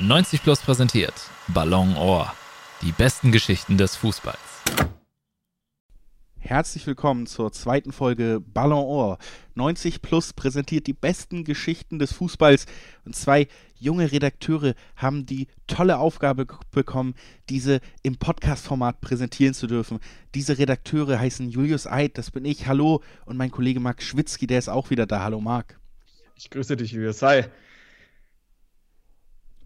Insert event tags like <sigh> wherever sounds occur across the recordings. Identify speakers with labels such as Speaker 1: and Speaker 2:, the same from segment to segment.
Speaker 1: 90 Plus präsentiert Ballon Ohr. Die besten Geschichten des Fußballs.
Speaker 2: Herzlich willkommen zur zweiten Folge Ballon Ohr. 90 Plus präsentiert die besten Geschichten des Fußballs und zwei junge Redakteure haben die tolle Aufgabe bekommen, diese im Podcast-Format präsentieren zu dürfen. Diese Redakteure heißen Julius Eid, das bin ich, hallo, und mein Kollege Marc Schwitzky, der ist auch wieder da. Hallo Marc.
Speaker 3: Ich grüße dich, Julius. Hi.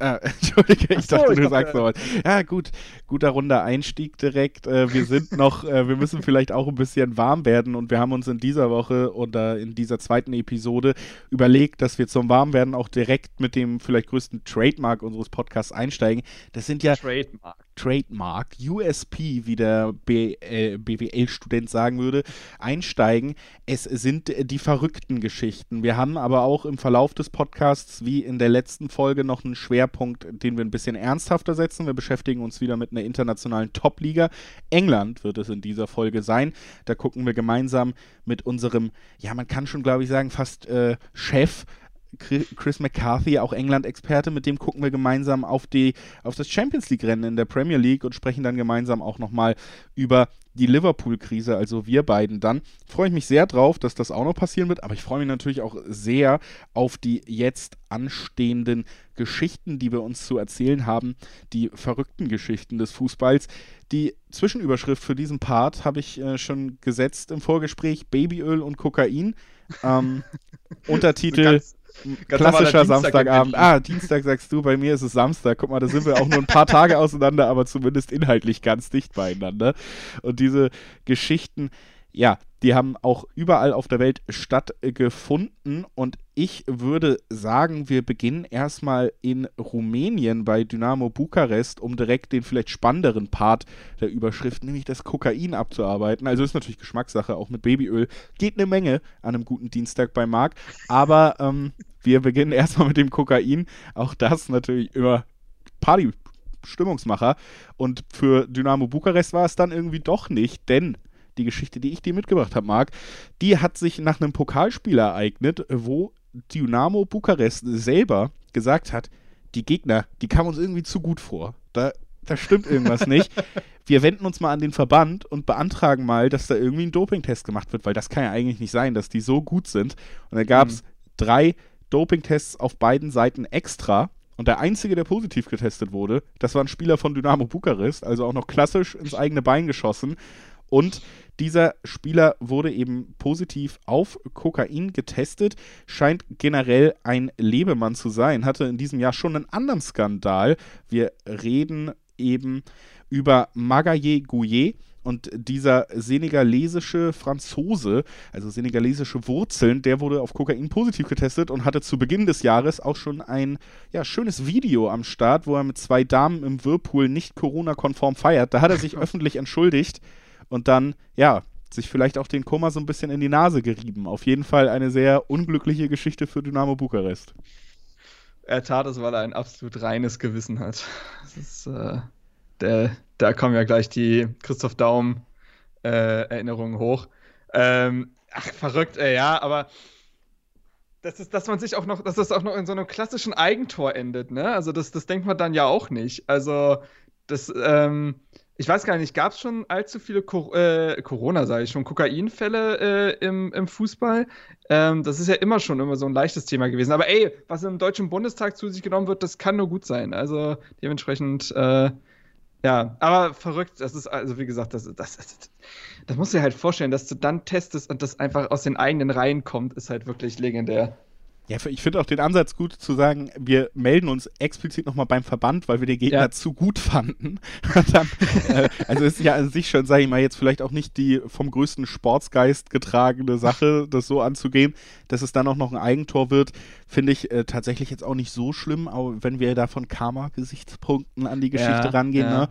Speaker 2: Ah, <laughs> Entschuldige, ich so, dachte, ich du sagst noch was. Ja, gut, guter runder Einstieg direkt. Äh, wir sind <laughs> noch, äh, wir müssen vielleicht auch ein bisschen warm werden und wir haben uns in dieser Woche oder in dieser zweiten Episode überlegt, dass wir zum Warmwerden auch direkt mit dem vielleicht größten Trademark unseres Podcasts einsteigen. Das sind ja
Speaker 3: Trademark.
Speaker 2: Trademark, USP, wie der äh, BWL-Student sagen würde, einsteigen. Es sind die verrückten Geschichten. Wir haben aber auch im Verlauf des Podcasts, wie in der letzten Folge, noch einen Schwerpunkt, den wir ein bisschen ernsthafter setzen. Wir beschäftigen uns wieder mit einer internationalen Top-Liga. England wird es in dieser Folge sein. Da gucken wir gemeinsam mit unserem, ja, man kann schon, glaube ich, sagen, fast äh, Chef Chris McCarthy, auch England-Experte, mit dem gucken wir gemeinsam auf, die, auf das Champions League-Rennen in der Premier League und sprechen dann gemeinsam auch nochmal über die Liverpool-Krise, also wir beiden dann. Freue ich mich sehr drauf, dass das auch noch passieren wird, aber ich freue mich natürlich auch sehr auf die jetzt anstehenden Geschichten, die wir uns zu erzählen haben, die verrückten Geschichten des Fußballs. Die Zwischenüberschrift für diesen Part habe ich äh, schon gesetzt im Vorgespräch: Babyöl und Kokain. Ähm, <laughs> Untertitel. Klassischer Samstagabend. Ah, Dienstag sagst du, bei mir ist es Samstag. Guck mal, da sind wir auch nur ein paar Tage auseinander, aber zumindest inhaltlich ganz dicht beieinander. Und diese Geschichten, ja, die haben auch überall auf der Welt stattgefunden. Und ich würde sagen, wir beginnen erstmal in Rumänien bei Dynamo Bukarest, um direkt den vielleicht spannenderen Part der Überschrift, nämlich das Kokain abzuarbeiten. Also ist natürlich Geschmackssache, auch mit Babyöl. Geht eine Menge an einem guten Dienstag bei Marc. Aber ähm, wir beginnen erstmal mit dem Kokain. Auch das natürlich immer Party. Stimmungsmacher. Und für Dynamo Bukarest war es dann irgendwie doch nicht, denn die Geschichte, die ich dir mitgebracht habe, Marc, die hat sich nach einem Pokalspiel ereignet, wo Dynamo Bukarest selber gesagt hat, die Gegner, die kamen uns irgendwie zu gut vor. Da, da stimmt irgendwas nicht. <laughs> Wir wenden uns mal an den Verband und beantragen mal, dass da irgendwie ein Dopingtest gemacht wird, weil das kann ja eigentlich nicht sein, dass die so gut sind. Und da gab es mhm. drei Dopingtests auf beiden Seiten extra. Und der einzige, der positiv getestet wurde, das war ein Spieler von Dynamo Bukarest, also auch noch klassisch ins eigene Bein geschossen. Und dieser Spieler wurde eben positiv auf Kokain getestet, scheint generell ein Lebemann zu sein, hatte in diesem Jahr schon einen anderen Skandal. Wir reden eben über Magaye Gouye. Und dieser senegalesische Franzose, also senegalesische Wurzeln, der wurde auf Kokain positiv getestet und hatte zu Beginn des Jahres auch schon ein ja, schönes Video am Start, wo er mit zwei Damen im Whirlpool nicht Corona-konform feiert. Da hat er sich <laughs> öffentlich entschuldigt und dann, ja, sich vielleicht auch den Koma so ein bisschen in die Nase gerieben. Auf jeden Fall eine sehr unglückliche Geschichte für Dynamo Bukarest.
Speaker 3: Er tat es, weil er ein absolut reines Gewissen hat. Ist, äh, der, da kommen ja gleich die Christoph Daum äh, Erinnerungen hoch. Ähm, ach, verrückt, ey, ja, aber das ist, dass man sich auch noch, dass das auch noch in so einem klassischen Eigentor endet, ne? Also das, das denkt man dann ja auch nicht. Also das, ähm, ich weiß gar nicht, gab es schon allzu viele Co äh, Corona, sage ich schon, Kokainfälle äh, im, im Fußball? Ähm, das ist ja immer schon immer so ein leichtes Thema gewesen. Aber ey, was im Deutschen Bundestag zu sich genommen wird, das kann nur gut sein. Also dementsprechend, äh, ja, aber verrückt. Das ist, also wie gesagt, das, das, das, das musst du dir halt vorstellen, dass du dann testest und das einfach aus den eigenen Reihen kommt, ist halt wirklich legendär.
Speaker 2: Ja, ich finde auch den Ansatz gut zu sagen, wir melden uns explizit nochmal beim Verband, weil wir den Gegner ja. zu gut fanden. <laughs> Dann, äh, also ist ja an sich schon, sage ich mal, jetzt vielleicht auch nicht die vom größten Sportsgeist getragene Sache, das so anzugehen, dass es dann auch noch ein Eigentor wird, finde ich äh, tatsächlich jetzt auch nicht so schlimm, aber wenn wir da von Karma-Gesichtspunkten an die Geschichte ja, rangehen, ja. ne?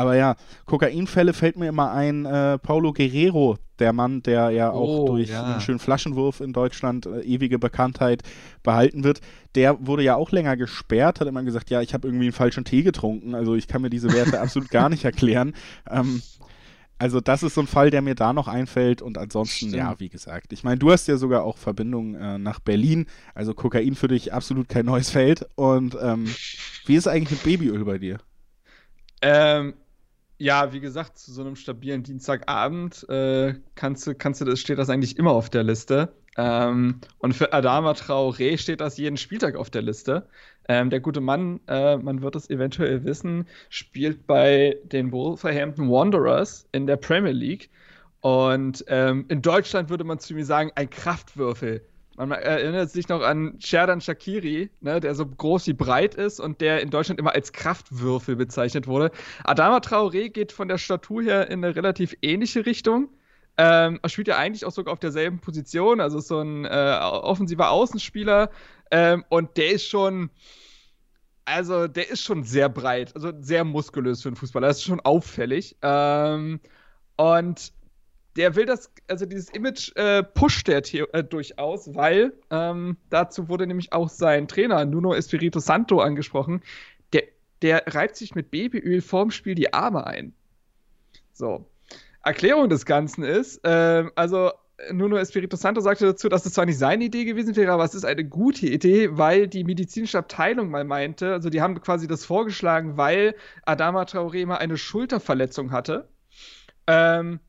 Speaker 2: Aber ja, Kokainfälle fällt mir immer ein, äh, Paulo Guerrero, der Mann, der ja auch oh, durch ja. einen schönen Flaschenwurf in Deutschland äh, ewige Bekanntheit behalten wird, der wurde ja auch länger gesperrt, hat immer gesagt, ja, ich habe irgendwie einen falschen Tee getrunken, also ich kann mir diese Werte <laughs> absolut gar nicht erklären. Ähm, Also das ist so ein Fall, der mir da noch einfällt und ansonsten, Stimmt. ja, wie gesagt. Ich meine, du hast ja sogar auch Verbindungen äh, nach Berlin, also Kokain für dich absolut kein neues Feld. Und ähm, wie ist eigentlich mit Babyöl bei dir?
Speaker 3: Ähm, ja, wie gesagt, zu so einem stabilen Dienstagabend äh, kannst du, kannst du das, steht das eigentlich immer auf der Liste. Ähm, und für Adama Traoré steht das jeden Spieltag auf der Liste. Ähm, der gute Mann, äh, man wird es eventuell wissen, spielt bei den Wolverhampton Wanderers in der Premier League. Und ähm, in Deutschland würde man zu mir sagen, ein Kraftwürfel. Man erinnert sich noch an Sherdan Shakiri, ne, der so groß wie breit ist und der in Deutschland immer als Kraftwürfel bezeichnet wurde. Adama Traoré geht von der Statur her in eine relativ ähnliche Richtung. Ähm, er spielt ja eigentlich auch sogar auf derselben Position, also so ein äh, offensiver Außenspieler. Ähm, und der ist schon, also der ist schon sehr breit, also sehr muskulös für einen Fußballer. Das ist schon auffällig. Ähm, und der will das, also dieses Image äh, pusht der äh, durchaus, weil ähm, dazu wurde nämlich auch sein Trainer Nuno Espirito Santo angesprochen. Der, der reibt sich mit Babyöl vorm Spiel die Arme ein. So. Erklärung des Ganzen ist, äh, also Nuno Espirito Santo sagte dazu, dass es zwar nicht seine Idee gewesen wäre, aber es ist eine gute Idee, weil die medizinische Abteilung mal meinte, also die haben quasi das vorgeschlagen, weil Adama Traoré mal eine Schulterverletzung hatte. Ähm,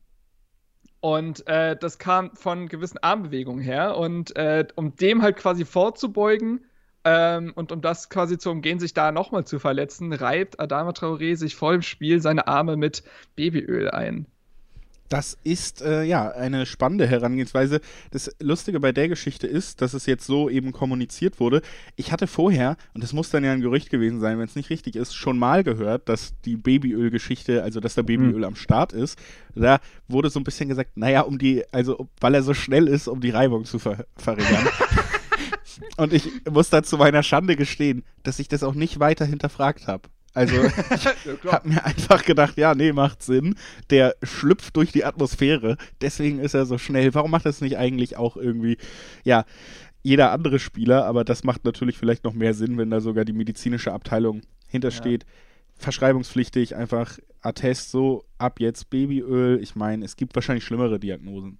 Speaker 3: und äh, das kam von gewissen Armbewegungen her. Und äh, um dem halt quasi vorzubeugen ähm, und um das quasi zu umgehen, sich da nochmal zu verletzen, reibt Adama Traoré sich vor dem Spiel seine Arme mit Babyöl ein.
Speaker 2: Das ist äh, ja eine spannende Herangehensweise. Das Lustige bei der Geschichte ist, dass es jetzt so eben kommuniziert wurde. Ich hatte vorher, und das muss dann ja ein Gerücht gewesen sein, wenn es nicht richtig ist, schon mal gehört, dass die Babyöl-Geschichte, also dass da Babyöl mhm. am Start ist. Da wurde so ein bisschen gesagt, naja, um die, also weil er so schnell ist, um die Reibung zu ver verringern. <laughs> und ich muss da zu meiner Schande gestehen, dass ich das auch nicht weiter hinterfragt habe. Also <laughs> ich habe mir einfach gedacht, ja, nee, macht Sinn. Der schlüpft durch die Atmosphäre, deswegen ist er so schnell. Warum macht das nicht eigentlich auch irgendwie, ja, jeder andere Spieler? Aber das macht natürlich vielleicht noch mehr Sinn, wenn da sogar die medizinische Abteilung hintersteht. Ja. Verschreibungspflichtig, einfach Attest so, ab jetzt Babyöl. Ich meine, es gibt wahrscheinlich schlimmere Diagnosen.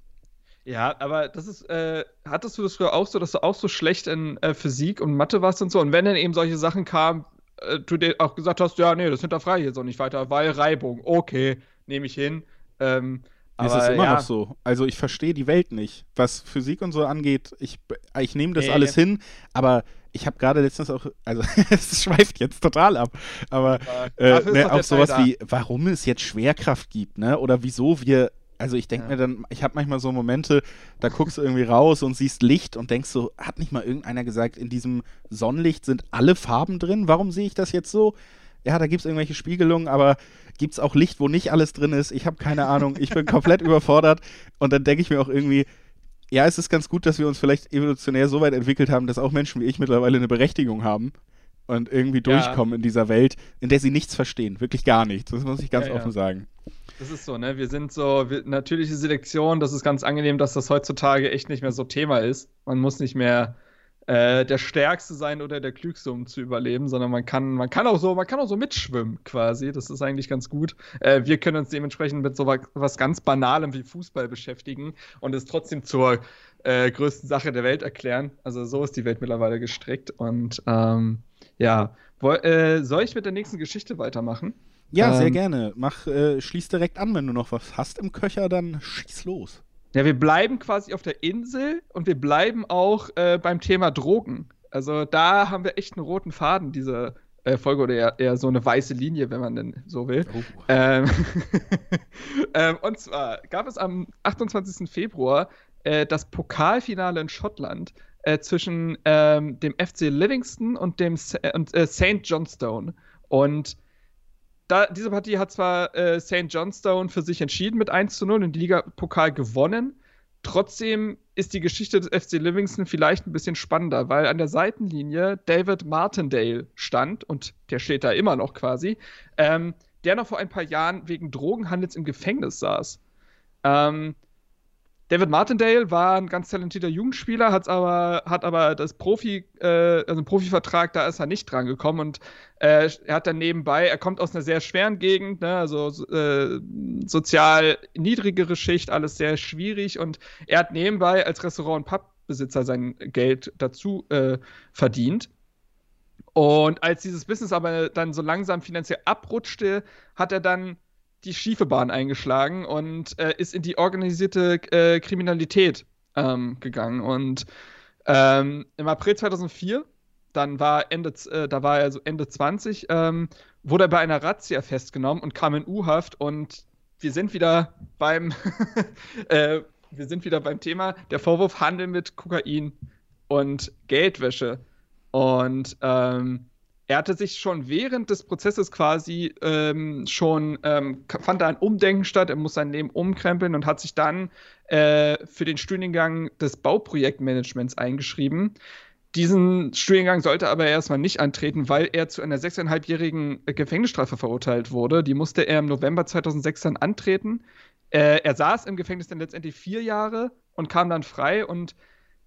Speaker 3: Ja, aber das ist, äh, hattest du das früher auch so, dass du auch so schlecht in äh, Physik und Mathe warst und so? Und wenn dann eben solche Sachen kamen, äh, du dir auch gesagt hast, ja, nee, das hinterfrage ich jetzt auch nicht weiter, weil Reibung, okay, nehme ich hin. Ähm,
Speaker 2: aber, es ist immer ja. noch so. Also ich verstehe die Welt nicht. Was Physik und so angeht, ich, ich nehme das nee. alles hin, aber ich habe gerade letztens auch, also <laughs> es schweift jetzt total ab, aber äh, ne, auch sowas wie, warum es jetzt Schwerkraft gibt, ne? Oder wieso wir also ich denke ja. mir dann, ich habe manchmal so Momente, da guckst du irgendwie raus und siehst Licht und denkst so, hat nicht mal irgendeiner gesagt, in diesem Sonnenlicht sind alle Farben drin? Warum sehe ich das jetzt so? Ja, da gibt es irgendwelche Spiegelungen, aber gibt es auch Licht, wo nicht alles drin ist? Ich habe keine Ahnung, ich bin komplett <laughs> überfordert und dann denke ich mir auch irgendwie, ja, es ist ganz gut, dass wir uns vielleicht evolutionär so weit entwickelt haben, dass auch Menschen wie ich mittlerweile eine Berechtigung haben und irgendwie durchkommen ja. in dieser Welt, in der sie nichts verstehen, wirklich gar nichts. Das muss ich ganz ja, offen ja. sagen.
Speaker 3: Das ist so, ne? Wir sind so, wir, natürliche Selektion, das ist ganz angenehm, dass das heutzutage echt nicht mehr so Thema ist. Man muss nicht mehr äh, der Stärkste sein oder der Klügste, um zu überleben, sondern man kann, man kann auch so, man kann auch so mitschwimmen quasi. Das ist eigentlich ganz gut. Äh, wir können uns dementsprechend mit so was ganz Banalem wie Fußball beschäftigen und es trotzdem zur äh, größten Sache der Welt erklären. Also so ist die Welt mittlerweile gestrickt. Und ähm, ja, Wo, äh, soll ich mit der nächsten Geschichte weitermachen?
Speaker 2: Ja, ähm, sehr gerne. Mach, äh, schließ direkt an, wenn du noch was hast im Köcher, dann schieß los.
Speaker 3: Ja, wir bleiben quasi auf der Insel und wir bleiben auch äh, beim Thema Drogen. Also da haben wir echt einen roten Faden, diese äh, Folge, oder eher, eher, so eine weiße Linie, wenn man denn so will. Oh. Ähm, <laughs> ähm, und zwar gab es am 28. Februar äh, das Pokalfinale in Schottland äh, zwischen ähm, dem FC Livingston und dem St. Äh, Johnstone. Und da, diese Partie hat zwar äh, St. Johnstone für sich entschieden mit 1 zu 0 und die Liga-Pokal gewonnen. Trotzdem ist die Geschichte des FC Livingston vielleicht ein bisschen spannender, weil an der Seitenlinie David Martindale stand und der steht da immer noch quasi, ähm, der noch vor ein paar Jahren wegen Drogenhandels im Gefängnis saß. Ähm, David Martindale war ein ganz talentierter Jugendspieler, hat's aber, hat aber das Profi, äh, also Profivertrag, da ist er nicht dran gekommen und äh, er hat dann nebenbei, er kommt aus einer sehr schweren Gegend, ne, also äh, sozial niedrigere Schicht, alles sehr schwierig und er hat nebenbei als Restaurant- und Pubbesitzer sein Geld dazu äh, verdient. Und als dieses Business aber dann so langsam finanziell abrutschte, hat er dann die schiefe Bahn eingeschlagen und äh, ist in die organisierte äh, Kriminalität ähm, gegangen. Und ähm, im April 2004, dann war Ende, äh, da war er so Ende 20, ähm, wurde er bei einer Razzia festgenommen und kam in U-Haft und wir sind wieder beim <laughs> äh, wir sind wieder beim Thema der Vorwurf Handel mit Kokain und Geldwäsche. Und ähm, er hatte sich schon während des Prozesses quasi ähm, schon, ähm, fand da ein Umdenken statt, er muss sein Leben umkrempeln und hat sich dann äh, für den Studiengang des Bauprojektmanagements eingeschrieben. Diesen Studiengang sollte aber erstmal nicht antreten, weil er zu einer sechseinhalbjährigen Gefängnisstrafe verurteilt wurde. Die musste er im November 2006 dann antreten. Äh, er saß im Gefängnis dann letztendlich vier Jahre und kam dann frei und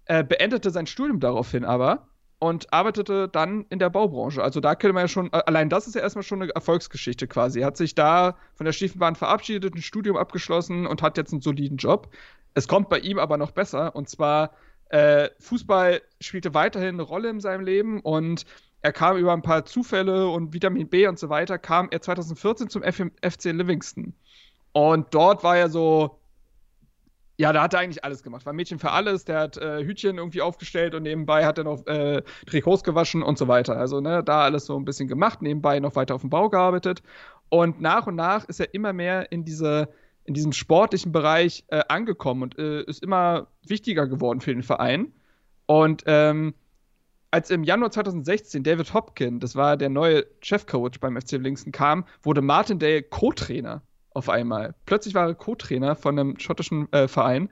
Speaker 3: äh, beendete sein Studium daraufhin aber und arbeitete dann in der Baubranche. Also da könnte man ja schon, allein das ist ja erstmal schon eine Erfolgsgeschichte quasi. Hat sich da von der Stiefenbahn verabschiedet, ein Studium abgeschlossen und hat jetzt einen soliden Job. Es kommt bei ihm aber noch besser und zwar äh, Fußball spielte weiterhin eine Rolle in seinem Leben und er kam über ein paar Zufälle und Vitamin B und so weiter, kam er 2014 zum FC Livingston. Und dort war er so ja, da hat er eigentlich alles gemacht. War Mädchen für alles. Der hat äh, Hütchen irgendwie aufgestellt und nebenbei hat er noch äh, Trikots gewaschen und so weiter. Also, ne, da alles so ein bisschen gemacht, nebenbei noch weiter auf dem Bau gearbeitet. Und nach und nach ist er immer mehr in diese, in diesem sportlichen Bereich äh, angekommen und äh, ist immer wichtiger geworden für den Verein. Und ähm, als im Januar 2016 David Hopkin, das war der neue Chefcoach beim FC Livingston, kam, wurde Martin Day Co-Trainer auf einmal. Plötzlich war er Co-Trainer von einem schottischen äh, Verein.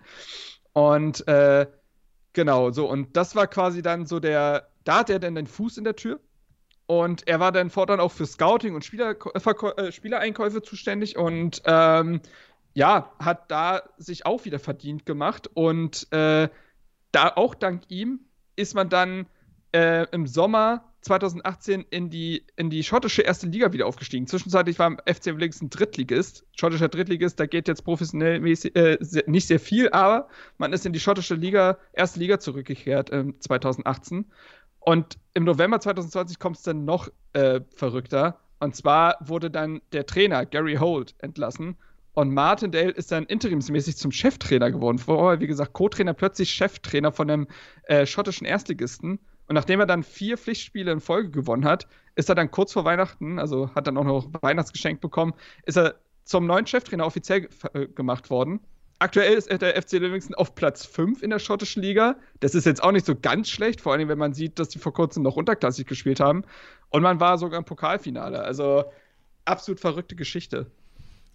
Speaker 3: Und äh, genau, so, und das war quasi dann so der, da hat er dann den Fuß in der Tür. Und er war dann fortan auch für Scouting und Spieler, äh, Spielereinkäufe zuständig und ähm, ja, hat da sich auch wieder verdient gemacht. Und äh, da auch dank ihm ist man dann äh, im Sommer 2018 in die, in die schottische erste Liga wieder aufgestiegen. Zwischenzeitlich war im FC Livingston Drittligist. Schottischer Drittligist, da geht jetzt professionell mäßig, äh, sehr, nicht sehr viel, aber man ist in die schottische Liga, erste Liga zurückgekehrt äh, 2018. Und im November 2020 kommt es dann noch äh, verrückter. Und zwar wurde dann der Trainer Gary Holt entlassen. Und Martindale ist dann interimsmäßig zum Cheftrainer geworden. Vorher, wie gesagt, Co-Trainer, plötzlich Cheftrainer von einem äh, schottischen Erstligisten. Und nachdem er dann vier Pflichtspiele in Folge gewonnen hat, ist er dann kurz vor Weihnachten, also hat dann auch noch Weihnachtsgeschenk bekommen, ist er zum neuen Cheftrainer offiziell äh, gemacht worden. Aktuell ist der FC Livingston auf Platz 5 in der schottischen Liga. Das ist jetzt auch nicht so ganz schlecht, vor allem wenn man sieht, dass die vor kurzem noch unterklassig gespielt haben. Und man war sogar im Pokalfinale. Also absolut verrückte Geschichte.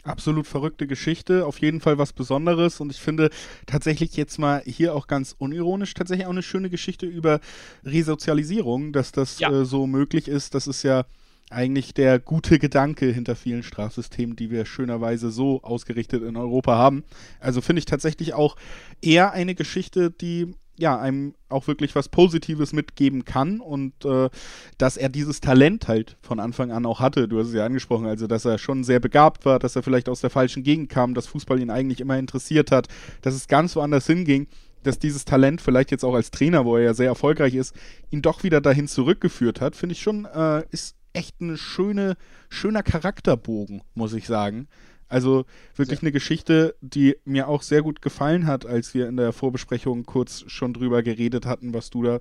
Speaker 2: Absolut verrückte Geschichte, auf jeden Fall was Besonderes und ich finde tatsächlich jetzt mal hier auch ganz unironisch tatsächlich auch eine schöne Geschichte über Resozialisierung, dass das ja. äh, so möglich ist. Das ist ja eigentlich der gute Gedanke hinter vielen Strafsystemen, die wir schönerweise so ausgerichtet in Europa haben. Also finde ich tatsächlich auch eher eine Geschichte, die ja, einem auch wirklich was Positives mitgeben kann und äh, dass er dieses Talent halt von Anfang an auch hatte. Du hast es ja angesprochen, also dass er schon sehr begabt war, dass er vielleicht aus der falschen Gegend kam, dass Fußball ihn eigentlich immer interessiert hat, dass es ganz woanders hinging, dass dieses Talent vielleicht jetzt auch als Trainer, wo er ja sehr erfolgreich ist, ihn doch wieder dahin zurückgeführt hat, finde ich schon, äh, ist echt ein schöne, schöner Charakterbogen, muss ich sagen. Also wirklich sehr. eine Geschichte, die mir auch sehr gut gefallen hat, als wir in der Vorbesprechung kurz schon drüber geredet hatten, was du da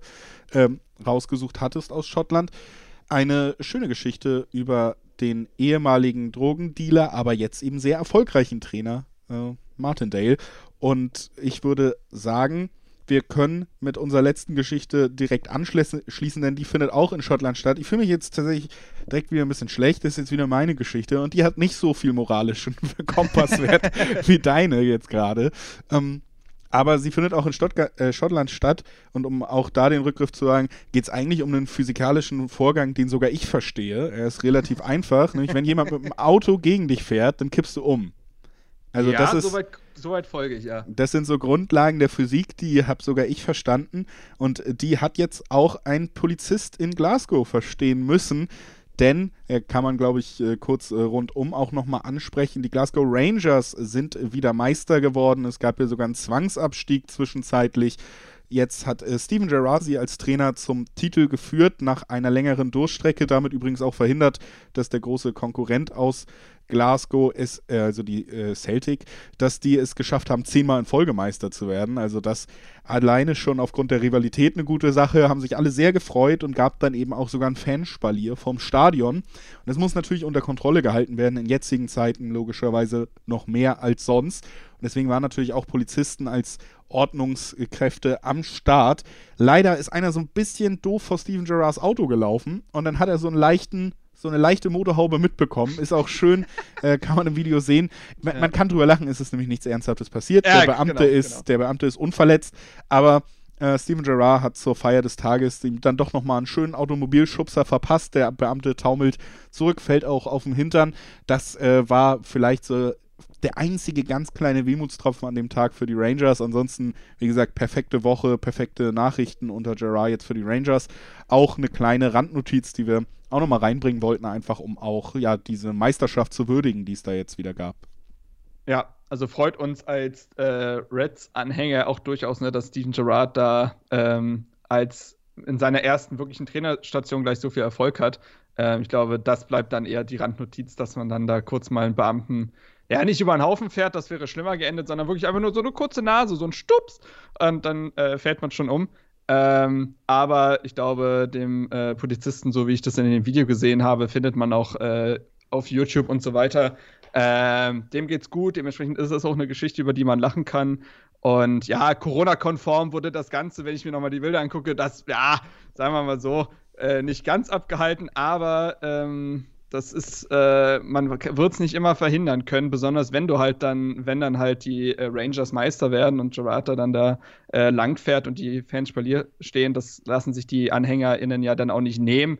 Speaker 2: ähm, rausgesucht hattest aus Schottland. Eine schöne Geschichte über den ehemaligen Drogendealer, aber jetzt eben sehr erfolgreichen Trainer äh, Martindale. Und ich würde sagen, wir können mit unserer letzten Geschichte direkt anschließen, denn die findet auch in Schottland statt. Ich fühle mich jetzt tatsächlich direkt wieder ein bisschen schlecht. Das ist jetzt wieder meine Geschichte und die hat nicht so viel moralischen <laughs> Kompasswert <laughs> wie deine jetzt gerade. Ähm, aber sie findet auch in Stuttgart, äh, Schottland statt. Und um auch da den Rückgriff zu sagen, geht es eigentlich um einen physikalischen Vorgang, den sogar ich verstehe. Er ist relativ einfach. Nämlich, wenn jemand mit dem Auto gegen dich fährt, dann kippst du um. Also
Speaker 3: ja,
Speaker 2: das ist,
Speaker 3: soweit, soweit folge ich, ja.
Speaker 2: das sind so Grundlagen der Physik, die habe sogar ich verstanden. Und die hat jetzt auch ein Polizist in Glasgow verstehen müssen. Denn, äh, kann man glaube ich äh, kurz äh, rundum auch nochmal ansprechen, die Glasgow Rangers sind wieder Meister geworden. Es gab ja sogar einen Zwangsabstieg zwischenzeitlich. Jetzt hat äh, Steven Gerrard sie als Trainer zum Titel geführt, nach einer längeren Durchstrecke, damit übrigens auch verhindert, dass der große Konkurrent aus Glasgow ist, äh, also die äh, Celtic, dass die es geschafft haben, zehnmal in Folge Meister zu werden. Also das alleine schon aufgrund der Rivalität eine gute Sache, haben sich alle sehr gefreut und gab dann eben auch sogar ein Fanspalier vom Stadion. Und das muss natürlich unter Kontrolle gehalten werden, in jetzigen Zeiten logischerweise noch mehr als sonst. Und deswegen waren natürlich auch Polizisten als Ordnungskräfte am Start. Leider ist einer so ein bisschen doof vor Steven Gerrards Auto gelaufen und dann hat er so einen leichten so eine leichte Motorhaube mitbekommen. Ist auch schön, <laughs> äh, kann man im Video sehen. Man, ja. man, kann drüber lachen, ist es nämlich nichts Ernsthaftes passiert. Ja, der, Beamte genau, ist, genau. der Beamte ist unverletzt, aber äh, Steven Gerrard hat zur Feier des Tages ihm dann doch nochmal einen schönen Automobilschubser verpasst. Der Beamte taumelt zurück, fällt auch auf den Hintern. Das äh, war vielleicht so der einzige ganz kleine Wehmutstropfen an dem Tag für die Rangers. Ansonsten, wie gesagt, perfekte Woche, perfekte Nachrichten unter Gerard jetzt für die Rangers. Auch eine kleine Randnotiz, die wir auch nochmal reinbringen wollten, einfach um auch ja diese Meisterschaft zu würdigen, die es da jetzt wieder gab.
Speaker 3: Ja, also freut uns als äh, Reds-Anhänger auch durchaus, ne, dass Steven Gerrard da ähm, als in seiner ersten wirklichen Trainerstation gleich so viel Erfolg hat. Ähm, ich glaube, das bleibt dann eher die Randnotiz, dass man dann da kurz mal einen Beamten ja, nicht über einen Haufen fährt, das wäre schlimmer geendet, sondern wirklich einfach nur so eine kurze Nase, so ein Stups und dann äh, fällt man schon um. Ähm, aber ich glaube, dem äh, Polizisten, so wie ich das in dem Video gesehen habe, findet man auch äh, auf YouTube und so weiter. Ähm, dem geht's gut, dementsprechend ist es auch eine Geschichte, über die man lachen kann. Und ja, Corona-konform wurde das Ganze, wenn ich mir nochmal die Bilder angucke, das, ja, sagen wir mal so, äh, nicht ganz abgehalten, aber ähm, das ist, äh, man wird es nicht immer verhindern können, besonders wenn du halt dann, wenn dann halt die äh, Rangers Meister werden und Gerrata dann da äh, langfährt und die Fans Spalier stehen, das lassen sich die AnhängerInnen ja dann auch nicht nehmen.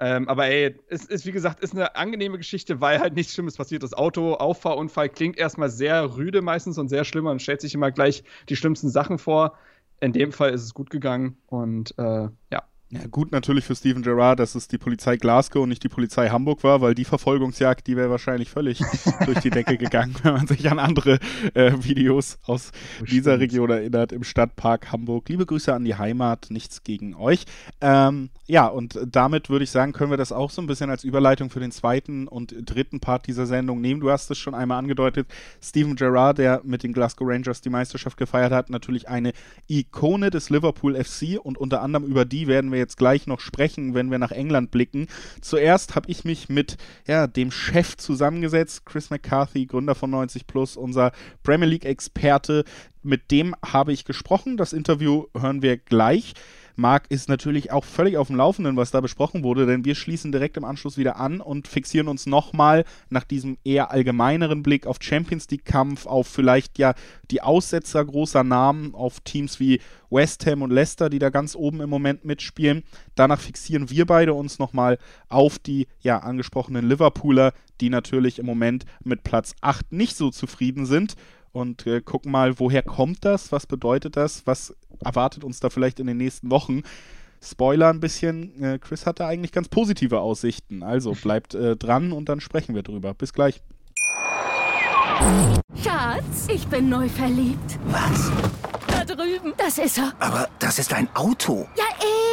Speaker 3: Ähm, aber ey, es ist, wie gesagt, ist eine angenehme Geschichte, weil halt nichts Schlimmes passiert. Das Auto, Auffahrunfall klingt erstmal sehr rüde meistens und sehr schlimm. Man stellt sich immer gleich die schlimmsten Sachen vor. In dem Fall ist es gut gegangen und äh, ja,
Speaker 2: ja, gut natürlich für Steven Gerrard, dass es die Polizei Glasgow und nicht die Polizei Hamburg war, weil die Verfolgungsjagd, die wäre wahrscheinlich völlig <laughs> durch die Decke gegangen, wenn man sich an andere äh, Videos aus Bestimmt. dieser Region erinnert, im Stadtpark Hamburg. Liebe Grüße an die Heimat, nichts gegen euch. Ähm, ja, und damit würde ich sagen, können wir das auch so ein bisschen als Überleitung für den zweiten und dritten Part dieser Sendung nehmen. Du hast es schon einmal angedeutet, Steven Gerrard, der mit den Glasgow Rangers die Meisterschaft gefeiert hat, natürlich eine Ikone des Liverpool FC und unter anderem über die werden wir wir jetzt gleich noch sprechen, wenn wir nach England blicken. Zuerst habe ich mich mit ja, dem Chef zusammengesetzt, Chris McCarthy, Gründer von 90 Plus, unser Premier League-Experte. Mit dem habe ich gesprochen. Das Interview hören wir gleich. Marc ist natürlich auch völlig auf dem Laufenden, was da besprochen wurde, denn wir schließen direkt im Anschluss wieder an und fixieren uns nochmal nach diesem eher allgemeineren Blick auf Champions League-Kampf, auf vielleicht ja die Aussetzer großer Namen, auf Teams wie West Ham und Leicester, die da ganz oben im Moment mitspielen. Danach fixieren wir beide uns nochmal auf die ja angesprochenen Liverpooler, die natürlich im Moment mit Platz 8 nicht so zufrieden sind und äh, gucken mal, woher kommt das, was bedeutet das, was erwartet uns da vielleicht in den nächsten Wochen. Spoiler ein bisschen, äh, Chris hatte eigentlich ganz positive Aussichten. Also bleibt äh, dran und dann sprechen wir drüber. Bis gleich.
Speaker 4: Schatz, ich bin neu verliebt.
Speaker 5: Was?
Speaker 4: Da drüben. Das ist er.
Speaker 5: Aber das ist ein Auto.
Speaker 4: Ja,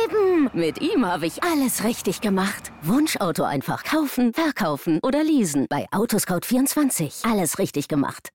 Speaker 4: eben. Mit ihm habe ich alles richtig gemacht. Wunschauto einfach kaufen, verkaufen oder leasen. Bei Autoscout24. Alles richtig gemacht.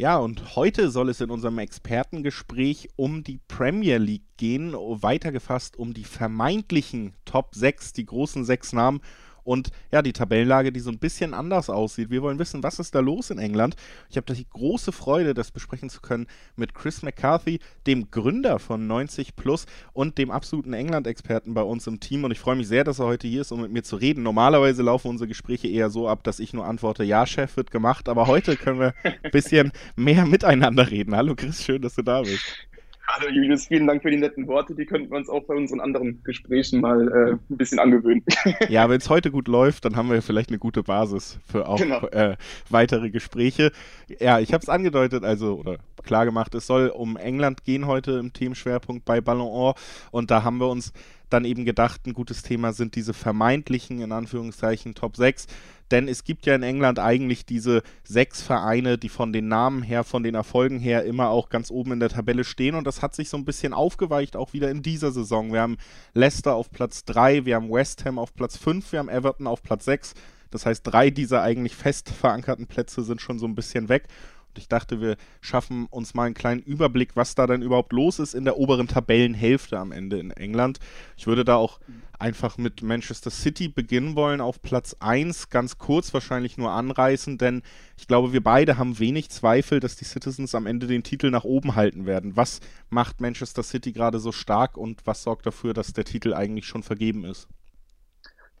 Speaker 2: Ja, und heute soll es in unserem Expertengespräch um die Premier League gehen, weitergefasst um die vermeintlichen Top 6, die großen sechs Namen und ja, die Tabellenlage, die so ein bisschen anders aussieht. Wir wollen wissen, was ist da los in England. Ich habe die große Freude, das besprechen zu können mit Chris McCarthy, dem Gründer von 90 Plus und dem absoluten England-Experten bei uns im Team. Und ich freue mich sehr, dass er heute hier ist, um mit mir zu reden. Normalerweise laufen unsere Gespräche eher so ab, dass ich nur antworte, ja, Chef, wird gemacht. Aber heute können wir ein bisschen mehr miteinander reden. Hallo Chris, schön, dass du da bist.
Speaker 5: Also Julius, vielen Dank für die netten Worte. Die könnten wir uns auch bei unseren anderen Gesprächen mal äh, ein bisschen angewöhnen. <laughs>
Speaker 2: Ja, wenn es heute gut läuft, dann haben wir vielleicht eine gute Basis für auch
Speaker 5: Genau.
Speaker 2: äh, weitere Gespräche. Ja, ich habe es angedeutet, also oder klar gemacht, es soll um England gehen heute im Themenschwerpunkt bei Ballon d'Or und da haben wir uns dann eben gedacht, ein gutes Thema sind diese vermeintlichen, in Anführungszeichen, Top 6. Denn es gibt ja in England eigentlich diese sechs Vereine, die von den Namen her, von den Erfolgen her immer auch ganz oben in der Tabelle stehen. Und das hat sich so ein bisschen aufgeweicht, auch wieder in dieser Saison. Wir haben Leicester auf Platz 3, wir haben West Ham auf Platz 5, wir haben Everton auf Platz 6. Das heißt, drei dieser eigentlich fest verankerten Plätze sind schon so ein bisschen weg. Und ich dachte, wir schaffen uns mal einen kleinen Überblick, was da denn überhaupt los ist in der oberen Tabellenhälfte am Ende in England. Ich würde da auch einfach mit Manchester City beginnen wollen auf Platz 1, ganz kurz wahrscheinlich nur anreißen, denn ich glaube, wir beide haben wenig Zweifel, dass die Citizens am Ende den Titel nach oben halten werden. Was macht Manchester City gerade so stark und was sorgt dafür, dass der Titel eigentlich schon vergeben ist?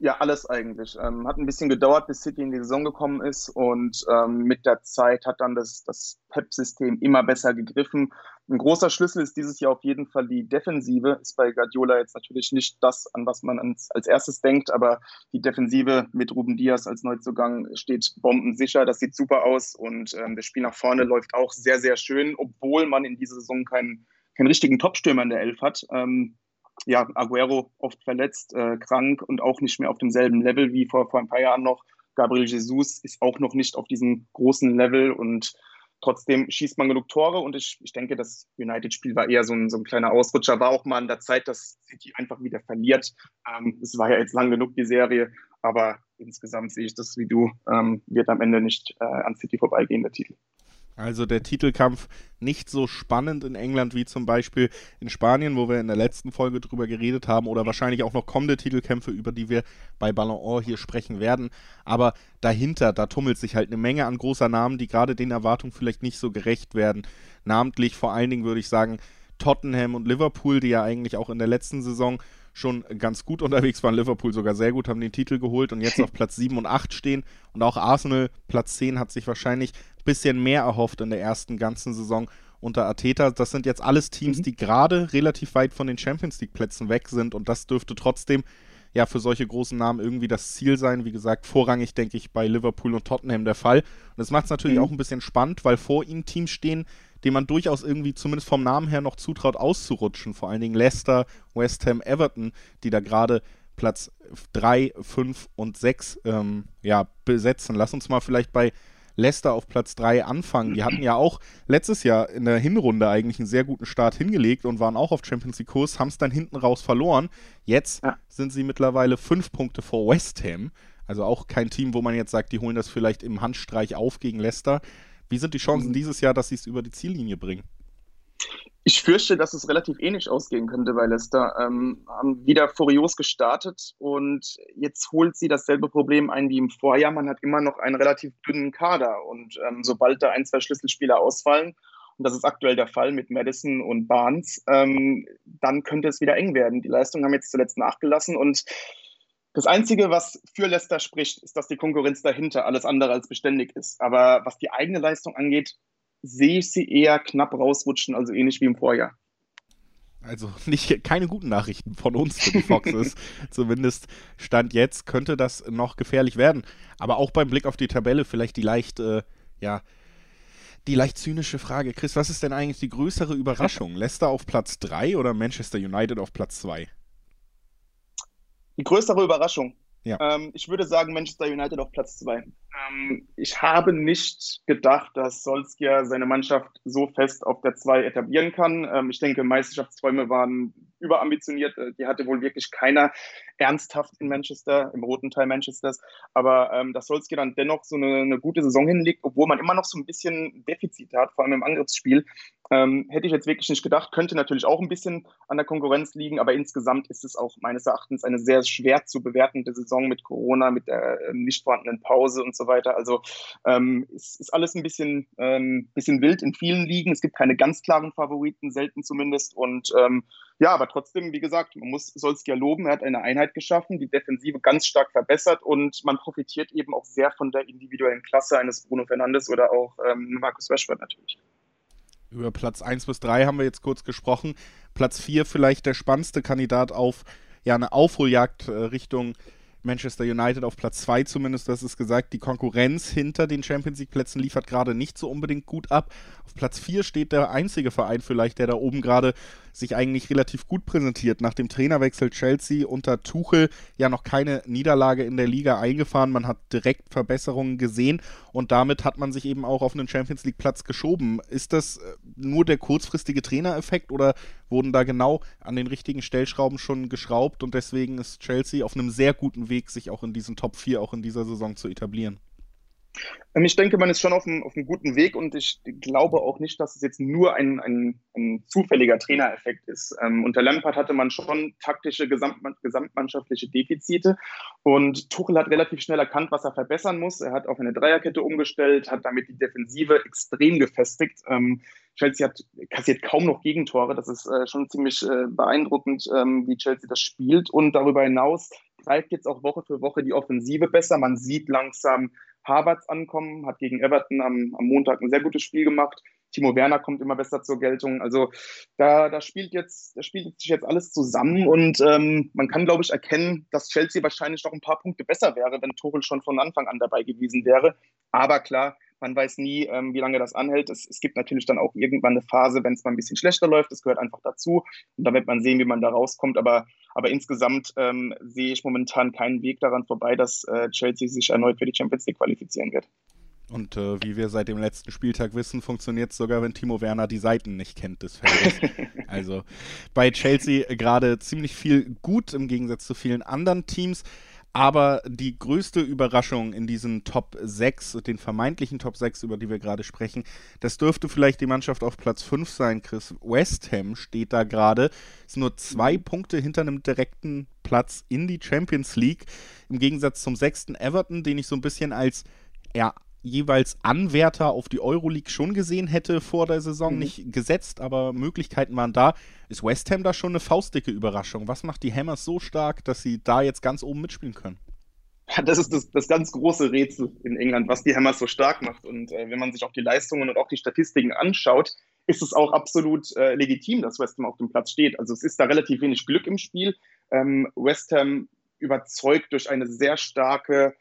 Speaker 5: Ja, alles eigentlich. Ähm, hat ein bisschen gedauert, bis City in die Saison gekommen ist und ähm, mit der Zeit hat dann das, das Pep-System immer besser gegriffen. Ein großer Schlüssel ist dieses Jahr auf jeden Fall die Defensive. Ist bei Guardiola jetzt natürlich nicht das, an was man als, als erstes denkt, aber die Defensive mit Ruben Diaz als Neuzugang steht bombensicher. Das sieht super aus und ähm, das Spiel nach vorne läuft auch sehr, sehr schön, obwohl man in dieser Saison keinen, keinen richtigen Topstürmer in der Elf hat. Ähm, ja, Aguero oft verletzt, äh, krank und auch nicht mehr auf demselben Level wie vor, vor ein paar Jahren noch. Gabriel Jesus ist auch noch nicht auf diesem großen Level und trotzdem schießt man genug Tore und ich, ich denke, das United-Spiel war eher so ein, so ein kleiner Ausrutscher. War auch mal an der Zeit, dass City einfach wieder verliert. Ähm, es war ja jetzt lang genug, die Serie, aber insgesamt sehe ich das wie du, ähm, wird am Ende nicht äh, an City vorbeigehen, der Titel.
Speaker 2: Also der Titelkampf nicht so spannend in England wie zum Beispiel in Spanien, wo wir in der letzten Folge drüber geredet haben, oder wahrscheinlich auch noch kommende Titelkämpfe, über die wir bei Ballon d'Or hier sprechen werden. Aber dahinter, da tummelt sich halt eine Menge an großer Namen, die gerade den Erwartungen vielleicht nicht so gerecht werden. Namentlich vor allen Dingen würde ich sagen Tottenham und Liverpool, die ja eigentlich auch in der letzten Saison schon ganz gut unterwegs waren. Liverpool sogar sehr gut, haben den Titel geholt und jetzt auf <laughs> Platz 7 und 8 stehen. Und auch Arsenal, Platz 10, hat sich wahrscheinlich ein bisschen mehr erhofft in der ersten ganzen Saison unter Arteta. Das sind jetzt alles Teams,
Speaker 5: Mhm.
Speaker 2: die gerade relativ weit von den Champions League-Plätzen weg sind und das dürfte trotzdem ja für solche großen Namen irgendwie das Ziel sein. Wie gesagt, vorrangig denke ich bei Liverpool und Tottenham der Fall. Und das macht es natürlich
Speaker 5: Mhm.
Speaker 2: auch ein bisschen spannend, weil vor ihnen Teams stehen, denen man durchaus irgendwie zumindest vom Namen her noch zutraut auszurutschen. Vor allen Dingen Leicester, West Ham, Everton, die da gerade Platz 3, 5 und 6 ähm, ja, besetzen. Lass uns mal vielleicht bei Leicester auf Platz 3 anfangen. Die hatten ja auch letztes Jahr in der Hinrunde eigentlich einen sehr guten Start hingelegt und waren auch auf Champions League Kurs, haben es dann hinten raus verloren. Jetzt
Speaker 5: Ja.
Speaker 2: sind sie mittlerweile fünf Punkte vor West Ham. Also auch kein Team, wo man jetzt sagt, die holen das vielleicht im Handstreich auf gegen Leicester. Wie sind die Chancen
Speaker 5: Mhm.
Speaker 2: dieses Jahr, dass sie es über die Ziellinie bringen?
Speaker 5: Ich fürchte, dass es relativ ähnlich ausgehen könnte bei Leicester. Ähm, haben wieder furios gestartet und jetzt holt sie dasselbe Problem ein wie im Vorjahr. Man hat immer noch einen relativ dünnen Kader und ähm, sobald da ein, zwei Schlüsselspieler ausfallen, und das ist aktuell der Fall mit Madison und Barnes, ähm, dann könnte es wieder eng werden. Die Leistungen haben jetzt zuletzt nachgelassen und das Einzige, was für Leicester spricht, ist, dass die Konkurrenz dahinter alles andere als beständig ist. Aber was die eigene Leistung angeht, sehe ich sie eher knapp rausrutschen, also ähnlich wie im Vorjahr.
Speaker 2: Also <laughs> nicht, keine guten Nachrichten von uns für die Foxes. <laughs> Zumindest Stand jetzt könnte das noch gefährlich werden. Aber auch beim Blick auf die Tabelle vielleicht die leicht, äh, ja, die leicht zynische Frage. Chris, was ist denn eigentlich die größere Überraschung? <laughs> Leicester auf Platz 3 oder Manchester United auf Platz 2?
Speaker 5: Die größere Überraschung.
Speaker 2: Ja.
Speaker 5: Ähm, ich würde sagen Manchester United auf Platz 2. Ähm, ich habe nicht gedacht, dass Solskjaer seine Mannschaft so fest auf der 2 etablieren kann. Ähm, ich denke, Meisterschaftsträume waren überambitioniert. Äh, Die hatte wohl wirklich keiner ernsthaft in Manchester, im roten Teil Manchesters. Aber ähm, dass Solskjaer dann dennoch so eine, eine gute Saison hinlegt, obwohl man immer noch so ein bisschen Defizit hat, vor allem im Angriffsspiel, ähm, hätte ich jetzt wirklich nicht gedacht. Könnte natürlich auch ein bisschen an der Konkurrenz liegen, aber insgesamt ist es auch meines Erachtens eine sehr schwer zu bewertende Saison mit Corona, mit der ähm, nicht vorhandenen Pause und so weiter. Also ähm, es ist alles ein bisschen, ähm, bisschen wild in vielen Ligen. Es gibt keine ganz klaren Favoriten, selten zumindest. Und ähm, ja, aber trotzdem, wie gesagt, man muss Solskjaer loben. Er hat eine Einheit geschaffen, die Defensive ganz stark verbessert und man profitiert eben auch sehr von der individuellen Klasse eines Bruno Fernandes oder auch ähm, Markus Rashford natürlich.
Speaker 2: Über Platz 1 bis 3 haben wir jetzt kurz gesprochen. Platz 4 vielleicht der spannendste Kandidat auf ja, eine Aufholjagd äh, Richtung Manchester United auf Platz 2 zumindest, das ist gesagt. Die Konkurrenz hinter den Champions League-Plätzen liefert gerade nicht so unbedingt gut ab. Auf Platz 4 steht der einzige Verein vielleicht, der da oben gerade sich eigentlich relativ gut präsentiert. Nach dem Trainerwechsel Chelsea unter Tuchel ja noch keine Niederlage in der Liga eingefahren. Man hat direkt Verbesserungen gesehen und damit hat man sich eben auch auf einen Champions League Platz geschoben. Ist das äh, nur der kurzfristige Trainereffekt oder wurden da genau an den richtigen Stellschrauben schon geschraubt und deswegen ist Chelsea auf einem sehr guten Weg, sich auch in diesen Top 4 auch in dieser Saison zu etablieren?
Speaker 5: Ähm, ich denke, man ist schon auf einem, auf einem guten Weg und ich glaube auch nicht, dass es jetzt nur ein, ein, ein zufälliger Trainereffekt ist. Ähm, unter Lampard hatte man schon taktische gesamtmann gesamtmannschaftliche Defizite und Tuchel hat relativ schnell erkannt, was er verbessern muss. Er hat auf eine Dreierkette umgestellt, hat damit die Defensive extrem gefestigt. Ähm, Chelsea hat kassiert kaum noch Gegentore. Das ist äh, schon ziemlich äh, beeindruckend, ähm, wie Chelsea das spielt. Und darüber hinaus greift jetzt auch Woche für Woche die Offensive besser. Man sieht langsam, Harvards ankommen, hat gegen Everton am, am Montag ein sehr gutes Spiel gemacht. Timo Werner kommt immer besser zur Geltung. Also da, da spielt jetzt, da spielt sich jetzt alles zusammen und ähm, man kann, glaube ich, erkennen, dass Chelsea wahrscheinlich noch ein paar Punkte besser wäre, wenn Tuchel schon von Anfang an dabei gewesen wäre. Aber klar, man weiß nie, ähm, wie lange das anhält. Es, es, gibt natürlich dann auch irgendwann eine Phase, wenn es mal ein bisschen schlechter läuft. Das gehört einfach dazu. Und da wird man sehen, wie man da rauskommt. Aber, aber insgesamt ähm, sehe ich momentan keinen Weg daran vorbei, dass äh, Chelsea sich erneut für die Champions League qualifizieren wird.
Speaker 2: Und äh, wie wir seit dem letzten Spieltag wissen, funktioniert es sogar, wenn Timo Werner die Seiten nicht kennt des Feldes. <laughs> also bei Chelsea gerade ziemlich viel gut im Gegensatz zu vielen anderen Teams. Aber die größte Überraschung in diesen Top 6, den vermeintlichen Top 6, über die wir gerade sprechen, das dürfte vielleicht die Mannschaft auf Platz 5 sein, Chris. West Ham steht da gerade, ist nur zwei mhm. Punkte hinter einem direkten Platz in die Champions League. Im Gegensatz zum sechsten Everton, den ich so ein bisschen als ja, jeweils Anwärter auf die Euroleague schon gesehen hätte vor der Saison, mhm. nicht gesetzt, aber Möglichkeiten waren da. Ist West Ham da schon eine faustdicke Überraschung? Was macht die Hammers so stark, dass sie da jetzt ganz oben mitspielen können?
Speaker 5: Das ist das, das ganz große Rätsel in England, was die Hammers so stark macht. Und äh, wenn man sich auch die Leistungen und auch die Statistiken anschaut, ist es auch absolut äh, legitim, dass West Ham auf dem Platz steht. Also es ist da relativ wenig Glück im Spiel. Ähm, West Ham überzeugt durch eine sehr starke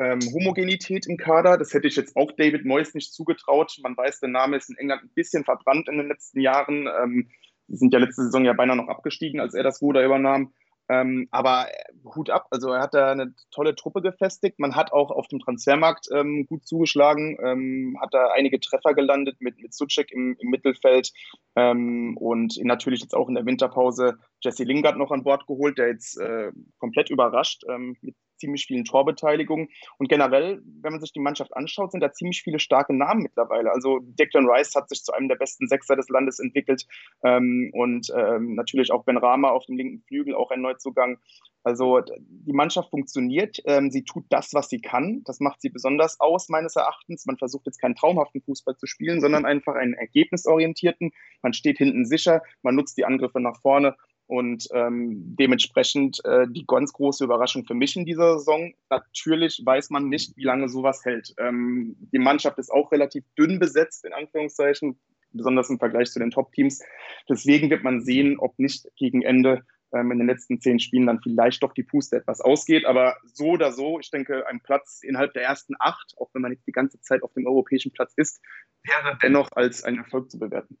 Speaker 5: ähm, Homogenität im Kader. Das hätte ich jetzt auch David Moyes nicht zugetraut. Man weiß, der Name ist in England ein bisschen verbrannt in den letzten Jahren. Ähm, die sind ja letzte Saison ja beinahe noch abgestiegen, als er das Ruder übernahm. Ähm, aber äh, Hut ab, also er hat da eine tolle Truppe gefestigt. Man hat auch auf dem Transfermarkt ähm, gut zugeschlagen, ähm, hat da einige Treffer gelandet mit, mit Suchek im, im Mittelfeld ähm, und natürlich jetzt auch in der Winterpause Jesse Lingard noch an Bord geholt, der jetzt äh, komplett überrascht ähm, mit ziemlich vielen Torbeteiligungen. Und generell, wenn man sich die Mannschaft anschaut, sind da ziemlich viele starke Namen mittlerweile. Also Declan Rice hat sich zu einem der besten Sechser des Landes entwickelt ähm, und ähm, natürlich auch Ben Rama auf dem linken Flügel, auch ein Neuzugang. Also die Mannschaft funktioniert, ähm, sie tut das, was sie kann. Das macht sie besonders aus, meines Erachtens. Man versucht jetzt keinen traumhaften Fußball zu spielen, sondern einfach einen ergebnisorientierten. Man steht hinten sicher, man nutzt die Angriffe nach vorne und ähm, dementsprechend äh, die ganz große Überraschung für mich in dieser Saison. Natürlich weiß man nicht, wie lange sowas hält. Ähm, die Mannschaft ist auch relativ dünn besetzt, in Anführungszeichen, besonders im Vergleich zu den Top-Teams. Deswegen wird man sehen, ob nicht gegen Ende ähm, in den letzten zehn Spielen dann vielleicht doch die Puste etwas ausgeht. Aber so oder so, ich denke, ein Platz innerhalb der ersten acht, auch wenn man nicht die ganze Zeit auf dem europäischen Platz ist, wäre dennoch als ein Erfolg zu bewerten.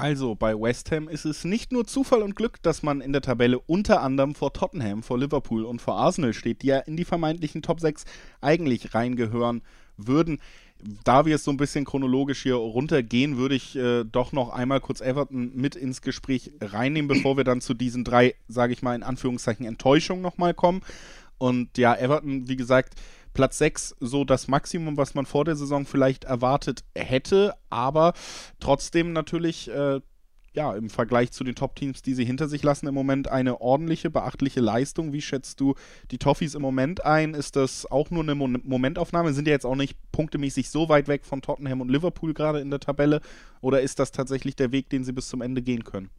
Speaker 2: Also bei West Ham ist es nicht nur Zufall und Glück, dass man in der Tabelle unter anderem vor Tottenham, vor Liverpool und vor Arsenal steht, die ja in die vermeintlichen Top 6 eigentlich reingehören würden. Da wir es so ein bisschen chronologisch hier runtergehen, würde ich äh, doch noch einmal kurz Everton mit ins Gespräch reinnehmen, bevor wir dann zu diesen drei, sage ich mal in Anführungszeichen, Enttäuschungen nochmal kommen. Und ja, Everton, wie gesagt, Platz 6 so das Maximum, was man vor der Saison vielleicht erwartet hätte, aber trotzdem natürlich äh, ja, im Vergleich zu den Top-Teams, die sie hinter sich lassen, im Moment eine ordentliche, beachtliche Leistung. Wie schätzt du die Toffees im Moment ein? Ist das auch nur eine Mo Momentaufnahme? Sind ja jetzt auch nicht punktemäßig so weit weg von Tottenham und Liverpool gerade in der Tabelle? Oder ist das tatsächlich der Weg, den sie bis zum Ende gehen können?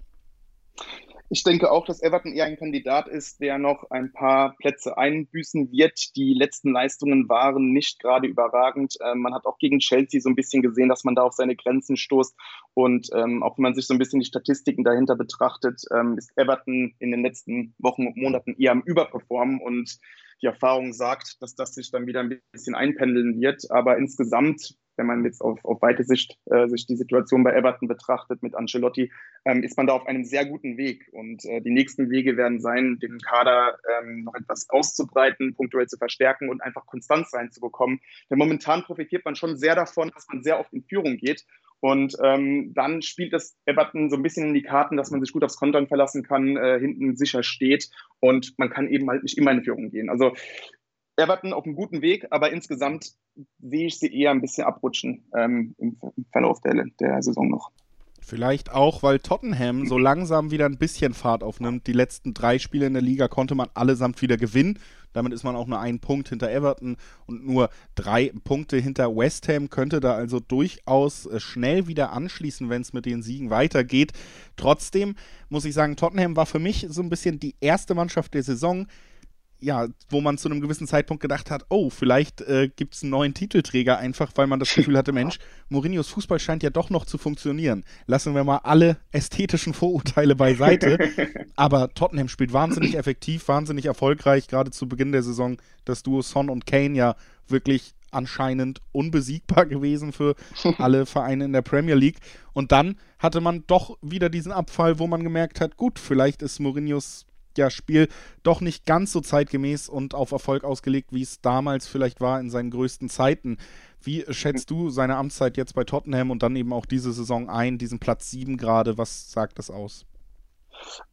Speaker 5: Ich denke auch, dass Everton eher ein Kandidat ist, der noch ein paar Plätze einbüßen wird. Die letzten Leistungen waren nicht gerade überragend. Ähm, man hat auch gegen Chelsea so ein bisschen gesehen, dass man da auf seine Grenzen stoßt. Und ähm, auch wenn man sich so ein bisschen die Statistiken dahinter betrachtet, ähm, ist Everton in den letzten Wochen und Monaten eher am Überperformen. Und die Erfahrung sagt, dass das sich dann wieder ein bisschen einpendeln wird. Aber insgesamt wenn man jetzt auf, auf weite Sicht äh, sich die Situation bei Everton betrachtet mit Ancelotti, ähm, ist man da auf einem sehr guten Weg. Und äh, die nächsten Wege werden sein, den Kader ähm, noch etwas auszubreiten, punktuell zu verstärken und einfach Konstanz reinzubekommen. Denn momentan profitiert man schon sehr davon, dass man sehr oft in Führung geht. Und ähm, dann spielt das Everton so ein bisschen in die Karten, dass man sich gut aufs Kontern verlassen kann, äh, hinten sicher steht und man kann eben halt nicht immer in Führung gehen. Also Everton auf einem guten Weg, aber insgesamt sehe ich sie eher ein bisschen abrutschen ähm, im, Verlauf der, der Saison noch.
Speaker 2: Vielleicht auch, weil Tottenham so langsam wieder ein bisschen Fahrt aufnimmt. Die letzten drei Spiele in der Liga konnte man allesamt wieder gewinnen. Damit ist man auch nur einen Punkt hinter Everton und nur drei Punkte hinter West Ham. Könnte da also durchaus äh, schnell wieder anschließen, wenn es mit den Siegen weitergeht. Trotzdem muss ich sagen, Tottenham war für mich so ein bisschen die erste Mannschaft der Saison, ja, wo man zu einem gewissen Zeitpunkt gedacht hat, oh, vielleicht äh, gibt es einen neuen Titelträger, einfach weil man das <laughs> Gefühl hatte, Mensch, Mourinhos Fußball scheint ja doch noch zu funktionieren. Lassen wir mal alle ästhetischen Vorurteile beiseite. <laughs> Aber Tottenham spielt wahnsinnig effektiv, wahnsinnig erfolgreich, gerade zu Beginn der Saison. Das Duo Son und Kane ja wirklich anscheinend unbesiegbar gewesen für <laughs> alle Vereine in der Premier League. Und dann hatte man doch wieder diesen Abfall, wo man gemerkt hat, gut, vielleicht ist Mourinhos ja, Spiel doch nicht ganz so zeitgemäß und auf Erfolg ausgelegt, wie es damals vielleicht war in seinen größten Zeiten. Wie schätzt du seine Amtszeit jetzt bei Tottenham und dann eben auch diese Saison ein, diesen Platz 7 gerade? Was sagt das aus?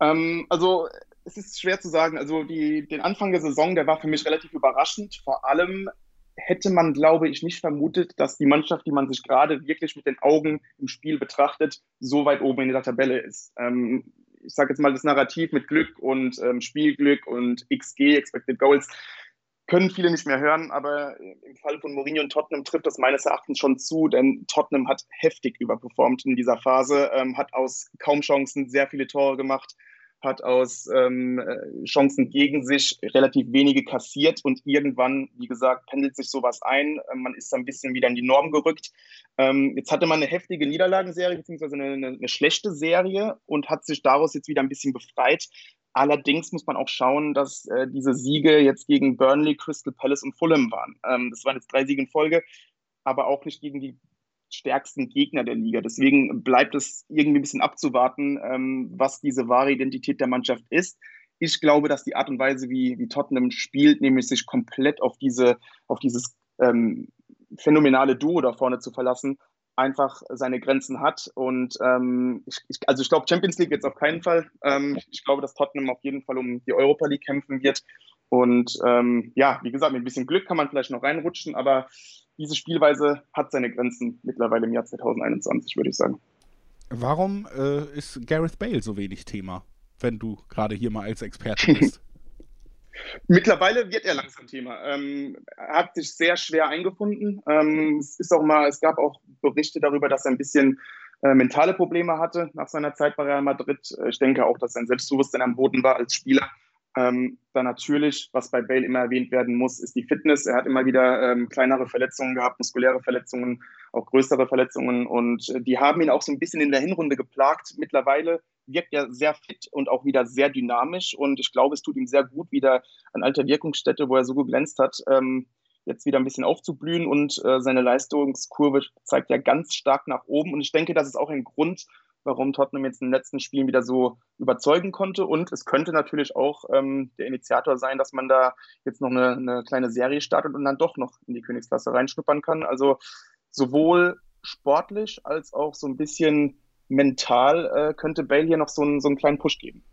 Speaker 5: Ähm, also es ist schwer zu sagen. Also die, den Anfang der Saison, der war für mich relativ überraschend. Vor allem hätte man, glaube ich, nicht vermutet, dass die Mannschaft, die man sich gerade wirklich mit den Augen im Spiel betrachtet, so weit oben in der Tabelle ist. Ähm, ich sage jetzt mal, das Narrativ mit Glück und ähm, Spielglück und XG, Expected Goals, können viele nicht mehr hören, aber im Fall von Mourinho und Tottenham trifft das meines Erachtens schon zu, denn Tottenham hat heftig überperformt in dieser Phase, ähm, hat aus kaum Chancen sehr viele Tore gemacht, hat aus ähm, äh, Chancen gegen sich relativ wenige kassiert und irgendwann, wie gesagt, pendelt sich sowas ein. Ähm, man ist ein bisschen wieder in die Norm gerückt. Ähm, jetzt hatte man eine heftige Niederlagenserie, beziehungsweise eine, eine, schlechte Serie und hat sich daraus jetzt wieder ein bisschen befreit. Allerdings muss man auch schauen, dass äh, diese Siege jetzt gegen Burnley, Crystal Palace und Fulham waren. Ähm, das waren jetzt drei Siege in Folge, aber auch nicht gegen die stärksten Gegner der Liga. Deswegen bleibt es irgendwie ein bisschen abzuwarten, ähm, was diese wahre Identität der Mannschaft ist. Ich glaube, dass die Art und Weise, wie, wie Tottenham spielt, nämlich sich komplett auf, diese, auf dieses ähm, phänomenale Duo da vorne zu verlassen, einfach seine Grenzen hat. Und ähm, ich, ich, also ich glaube, Champions League jetzt auf keinen Fall. Ähm, ich glaube, dass Tottenham auf jeden Fall um die Europa League kämpfen wird. Und ähm, ja, wie gesagt, mit ein bisschen Glück kann man vielleicht noch reinrutschen, aber diese Spielweise hat seine Grenzen mittlerweile im Jahr 2021, würde ich sagen.
Speaker 2: Warum äh, ist Gareth Bale so wenig Thema, wenn du gerade hier mal als Experte bist? <laughs>
Speaker 5: Mittlerweile wird er langsam Thema. Ähm, er hat sich sehr schwer eingefunden. Ähm, es ist auch mal, es gab auch Berichte darüber, dass er ein bisschen äh, mentale Probleme hatte nach seiner Zeit bei Real Madrid. Ich denke auch, dass sein Selbstbewusstsein am Boden war als Spieler. Ähm, dann natürlich, was bei Bale immer erwähnt werden muss, ist die Fitness. Er hat immer wieder ähm, kleinere Verletzungen gehabt, muskuläre Verletzungen, auch größere Verletzungen. Und äh, die haben ihn auch so ein bisschen in der Hinrunde geplagt. Mittlerweile wirkt er sehr fit und auch wieder sehr dynamisch. Und ich glaube, es tut ihm sehr gut, wieder an alter Wirkungsstätte, wo er so geglänzt hat, ähm, jetzt wieder ein bisschen aufzublühen. Und äh, seine Leistungskurve zeigt ja ganz stark nach oben. Und ich denke, das ist auch ein Grund, warum Tottenham jetzt in den letzten Spielen wieder so überzeugen konnte. Und es könnte natürlich auch ähm, der Initiator sein, dass man da jetzt noch eine, eine, kleine Serie startet und dann doch noch in die Königsklasse reinschnuppern kann. Also sowohl sportlich als auch so ein bisschen mental äh, könnte Bale hier noch so einen, so einen kleinen Push geben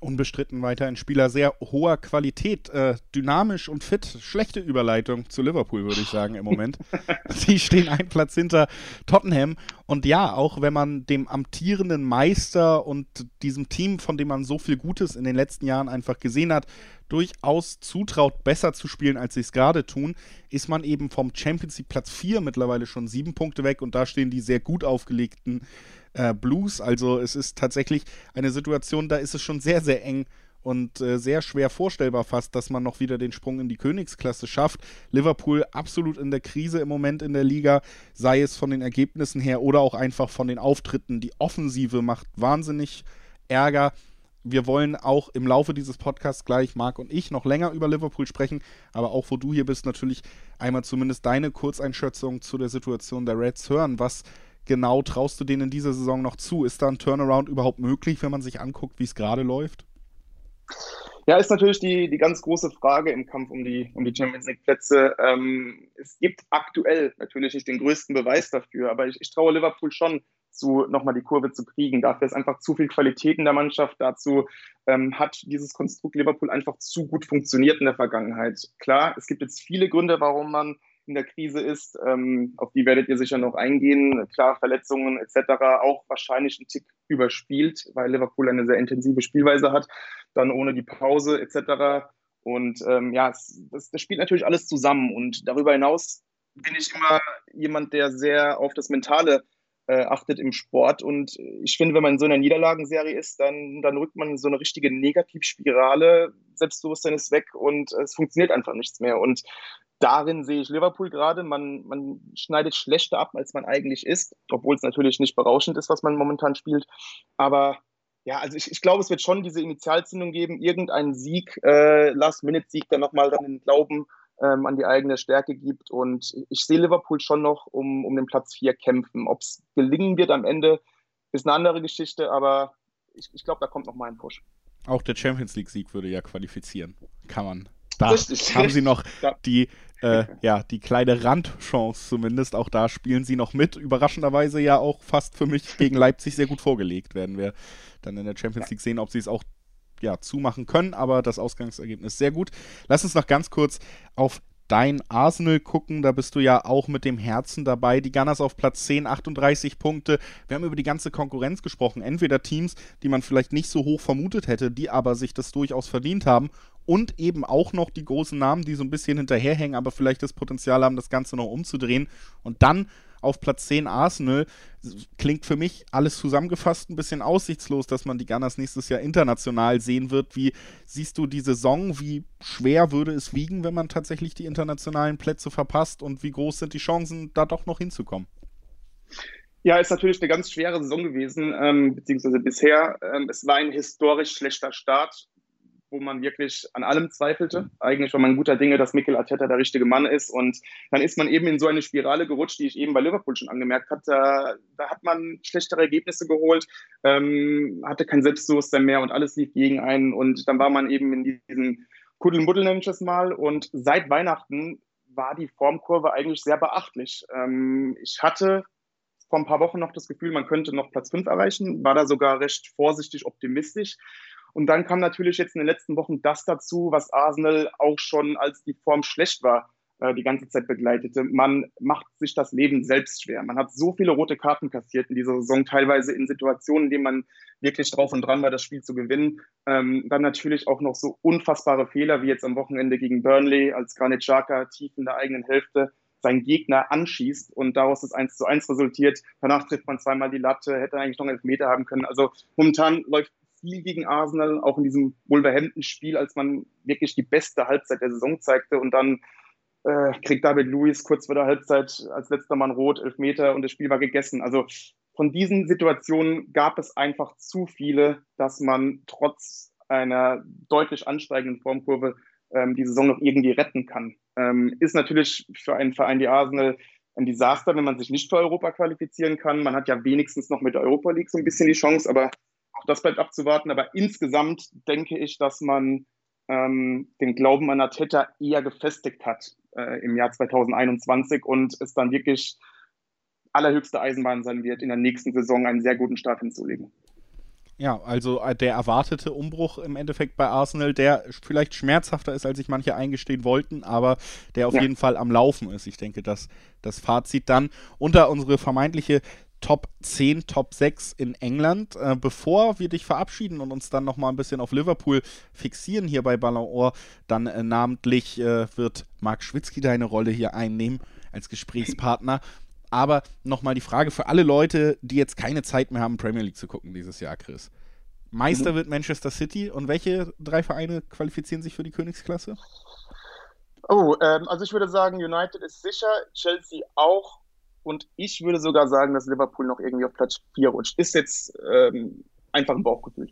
Speaker 2: unbestritten weiter ein Spieler sehr hoher Qualität, äh, dynamisch und fit. Schlechte Überleitung zu Liverpool, würde ich sagen, im Moment. <laughs> Sie stehen einen Platz hinter Tottenham. Und ja, auch wenn man dem amtierenden Meister und diesem Team, von dem man so viel Gutes in den letzten Jahren einfach gesehen hat, durchaus zutraut, besser zu spielen, als sie es gerade tun, ist man eben vom Champions League Platz 4 mittlerweile schon sieben Punkte weg und da stehen die sehr gut aufgelegten äh, Blues. Also es ist tatsächlich eine Situation, da ist es schon sehr, sehr eng und äh, sehr schwer vorstellbar fast, dass man noch wieder den Sprung in die Königsklasse schafft. Liverpool absolut in der Krise im Moment in der Liga, sei es von den Ergebnissen her oder auch einfach von den Auftritten. Die Offensive macht wahnsinnig Ärger. Wir wollen auch im Laufe dieses Podcasts gleich, Marc und ich, noch länger über Liverpool sprechen, aber auch wo du hier bist, natürlich einmal zumindest deine Kurzeinschätzung zu der Situation der Reds hören. Was genau traust du denen in dieser Saison noch zu? Ist da ein Turnaround überhaupt möglich, wenn man sich anguckt, wie es gerade läuft?
Speaker 5: Ja, ist natürlich die, die ganz große Frage im Kampf um die, um die Champions League-Plätze. Ähm, es gibt aktuell natürlich nicht den größten Beweis dafür, aber ich, ich traue Liverpool schon zu, nochmal die Kurve zu kriegen. Dafür ist einfach zu viel Qualität in der Mannschaft. Dazu ähm, hat dieses Konstrukt Liverpool einfach zu gut funktioniert in der Vergangenheit. Klar, es gibt jetzt viele Gründe, warum man in der Krise ist. Ähm, auf die werdet ihr sicher noch eingehen. Klar, Verletzungen etc. auch wahrscheinlich ein Tick überspielt, weil Liverpool eine sehr intensive Spielweise hat. Dann ohne die Pause etc. Und ähm, ja, es, das, das spielt natürlich alles zusammen. Und darüber hinaus bin ich immer jemand, der sehr auf das Mentale äh, achtet im Sport. Und ich finde, wenn man in so einer Niederlagenserie ist, dann, dann rückt man in so eine richtige Negativspirale. Selbstbewusstsein ist weg und es funktioniert einfach nichts mehr. Und darin sehe ich Liverpool gerade. Man, man schneidet schlechter ab, als man eigentlich ist, obwohl es natürlich nicht berauschend ist, was man momentan spielt. Aber ja, also ich, ich glaube, es wird schon diese Initialzündung geben, irgendeinen Sieg, äh, Last-Minute-Sieg, der nochmal dann den Glauben ähm, an die eigene Stärke gibt. Und ich sehe Liverpool schon noch um, um den Platz 4 kämpfen. Ob es gelingen wird am Ende, ist eine andere Geschichte, aber ich, ich glaube, da kommt noch mal ein Push.
Speaker 2: Auch der Champions League-Sieg würde ja qualifizieren. Kann man. Da Richtig. haben sie noch ja. die äh, ja, die kleine Randchance zumindest. Auch da spielen sie noch mit. Überraschenderweise ja auch fast für mich gegen Leipzig sehr gut vorgelegt. Werden wir dann in der Champions League sehen, ob sie es auch ja, zumachen können. Aber das Ausgangsergebnis sehr gut. Lass uns noch ganz kurz auf dein Arsenal gucken. Da bist du ja auch mit dem Herzen dabei. Die Gunners auf Platz 10, 38 Punkte. Wir haben über die ganze Konkurrenz gesprochen. Entweder Teams, die man vielleicht nicht so hoch vermutet hätte, die aber sich das durchaus verdient haben. Und eben auch noch die großen Namen, die so ein bisschen hinterherhängen, aber vielleicht das Potenzial haben, das Ganze noch umzudrehen. Und dann auf Platz 10 Arsenal. Klingt für mich alles zusammengefasst ein bisschen aussichtslos, dass man die Gunners nächstes Jahr international sehen wird. Wie siehst du die Saison? Wie schwer würde es wiegen, wenn man tatsächlich die internationalen Plätze verpasst? Und wie groß sind die Chancen, da doch noch hinzukommen?
Speaker 5: Ja, ist natürlich eine ganz schwere Saison gewesen, ähm, beziehungsweise bisher. Ähm, es war ein historisch schlechter Start wo man wirklich an allem zweifelte. Eigentlich war man guter Dinge, dass Mikel Arteta der richtige Mann ist. Und dann ist man eben in so eine Spirale gerutscht, die ich eben bei Liverpool schon angemerkt hatte. Da, da hat man schlechtere Ergebnisse geholt, ähm, hatte kein Selbstbewusstsein mehr und alles lief gegen einen. Und dann war man eben in diesem Kuddelmuddel, nenne ich es mal. Und seit Weihnachten war die Formkurve eigentlich sehr beachtlich. Ähm, ich hatte vor ein paar Wochen noch das Gefühl, man könnte noch Platz 5 erreichen, war da sogar recht vorsichtig optimistisch. Und dann kam natürlich jetzt in den letzten Wochen das dazu, was Arsenal auch schon, als die Form schlecht war, äh, die ganze Zeit begleitete. Man macht sich das Leben selbst schwer. Man hat so viele rote Karten kassiert in dieser Saison, teilweise in Situationen, in denen man wirklich drauf und dran war, das Spiel zu gewinnen. Ähm, dann natürlich auch noch so unfassbare Fehler, wie jetzt am Wochenende gegen Burnley, als Granit Xhaka tief in der eigenen Hälfte seinen Gegner anschießt und daraus das 1 zu 1 resultiert. Danach trifft man zweimal die Latte, hätte eigentlich noch einen Elfmeter haben können. Also momentan läuft viel gegen Arsenal, auch in diesem Wolverhampton-Spiel, als man wirklich die beste Halbzeit der Saison zeigte und dann äh, kriegt David Lewis kurz vor der Halbzeit als letzter Mann rot, elf Meter und das Spiel war gegessen. Also von diesen Situationen gab es einfach zu viele, dass man trotz einer deutlich ansteigenden Formkurve ähm, die Saison noch irgendwie retten kann. Ähm, ist natürlich für einen Verein wie Arsenal ein Desaster, wenn man sich nicht für Europa qualifizieren kann. Man hat ja wenigstens noch mit der Europa League so ein bisschen die Chance, aber auch das bleibt abzuwarten. Aber insgesamt denke ich, dass man ähm, den Glauben an Arteta eher gefestigt hat äh, im Jahr 2021 und es dann wirklich allerhöchste Eisenbahn sein wird, in der nächsten Saison einen sehr guten Start hinzulegen.
Speaker 2: Ja, also äh, der erwartete Umbruch im Endeffekt bei Arsenal, der vielleicht schmerzhafter ist, als sich manche eingestehen wollten, aber der auf ja. jeden Fall am Laufen ist. Ich denke, dass das Fazit dann unter unsere vermeintliche Top 10, Top 6 in England. Äh, bevor wir dich verabschieden und uns dann nochmal ein bisschen auf Liverpool fixieren hier bei Ballon Ohr, dann äh, namentlich äh, wird Marc Schwitzky deine Rolle hier einnehmen als Gesprächspartner. Aber nochmal die Frage für alle Leute, die jetzt keine Zeit mehr haben, Premier League zu gucken dieses Jahr, Chris. Meister mhm. wird Manchester City und welche drei Vereine qualifizieren sich für die Königsklasse?
Speaker 5: Oh, ähm, also ich würde sagen, United ist sicher, Chelsea auch und ich würde sogar sagen, dass Liverpool noch irgendwie auf Platz 4 rutscht. Ist jetzt ähm, einfach ein Bauchgefühl.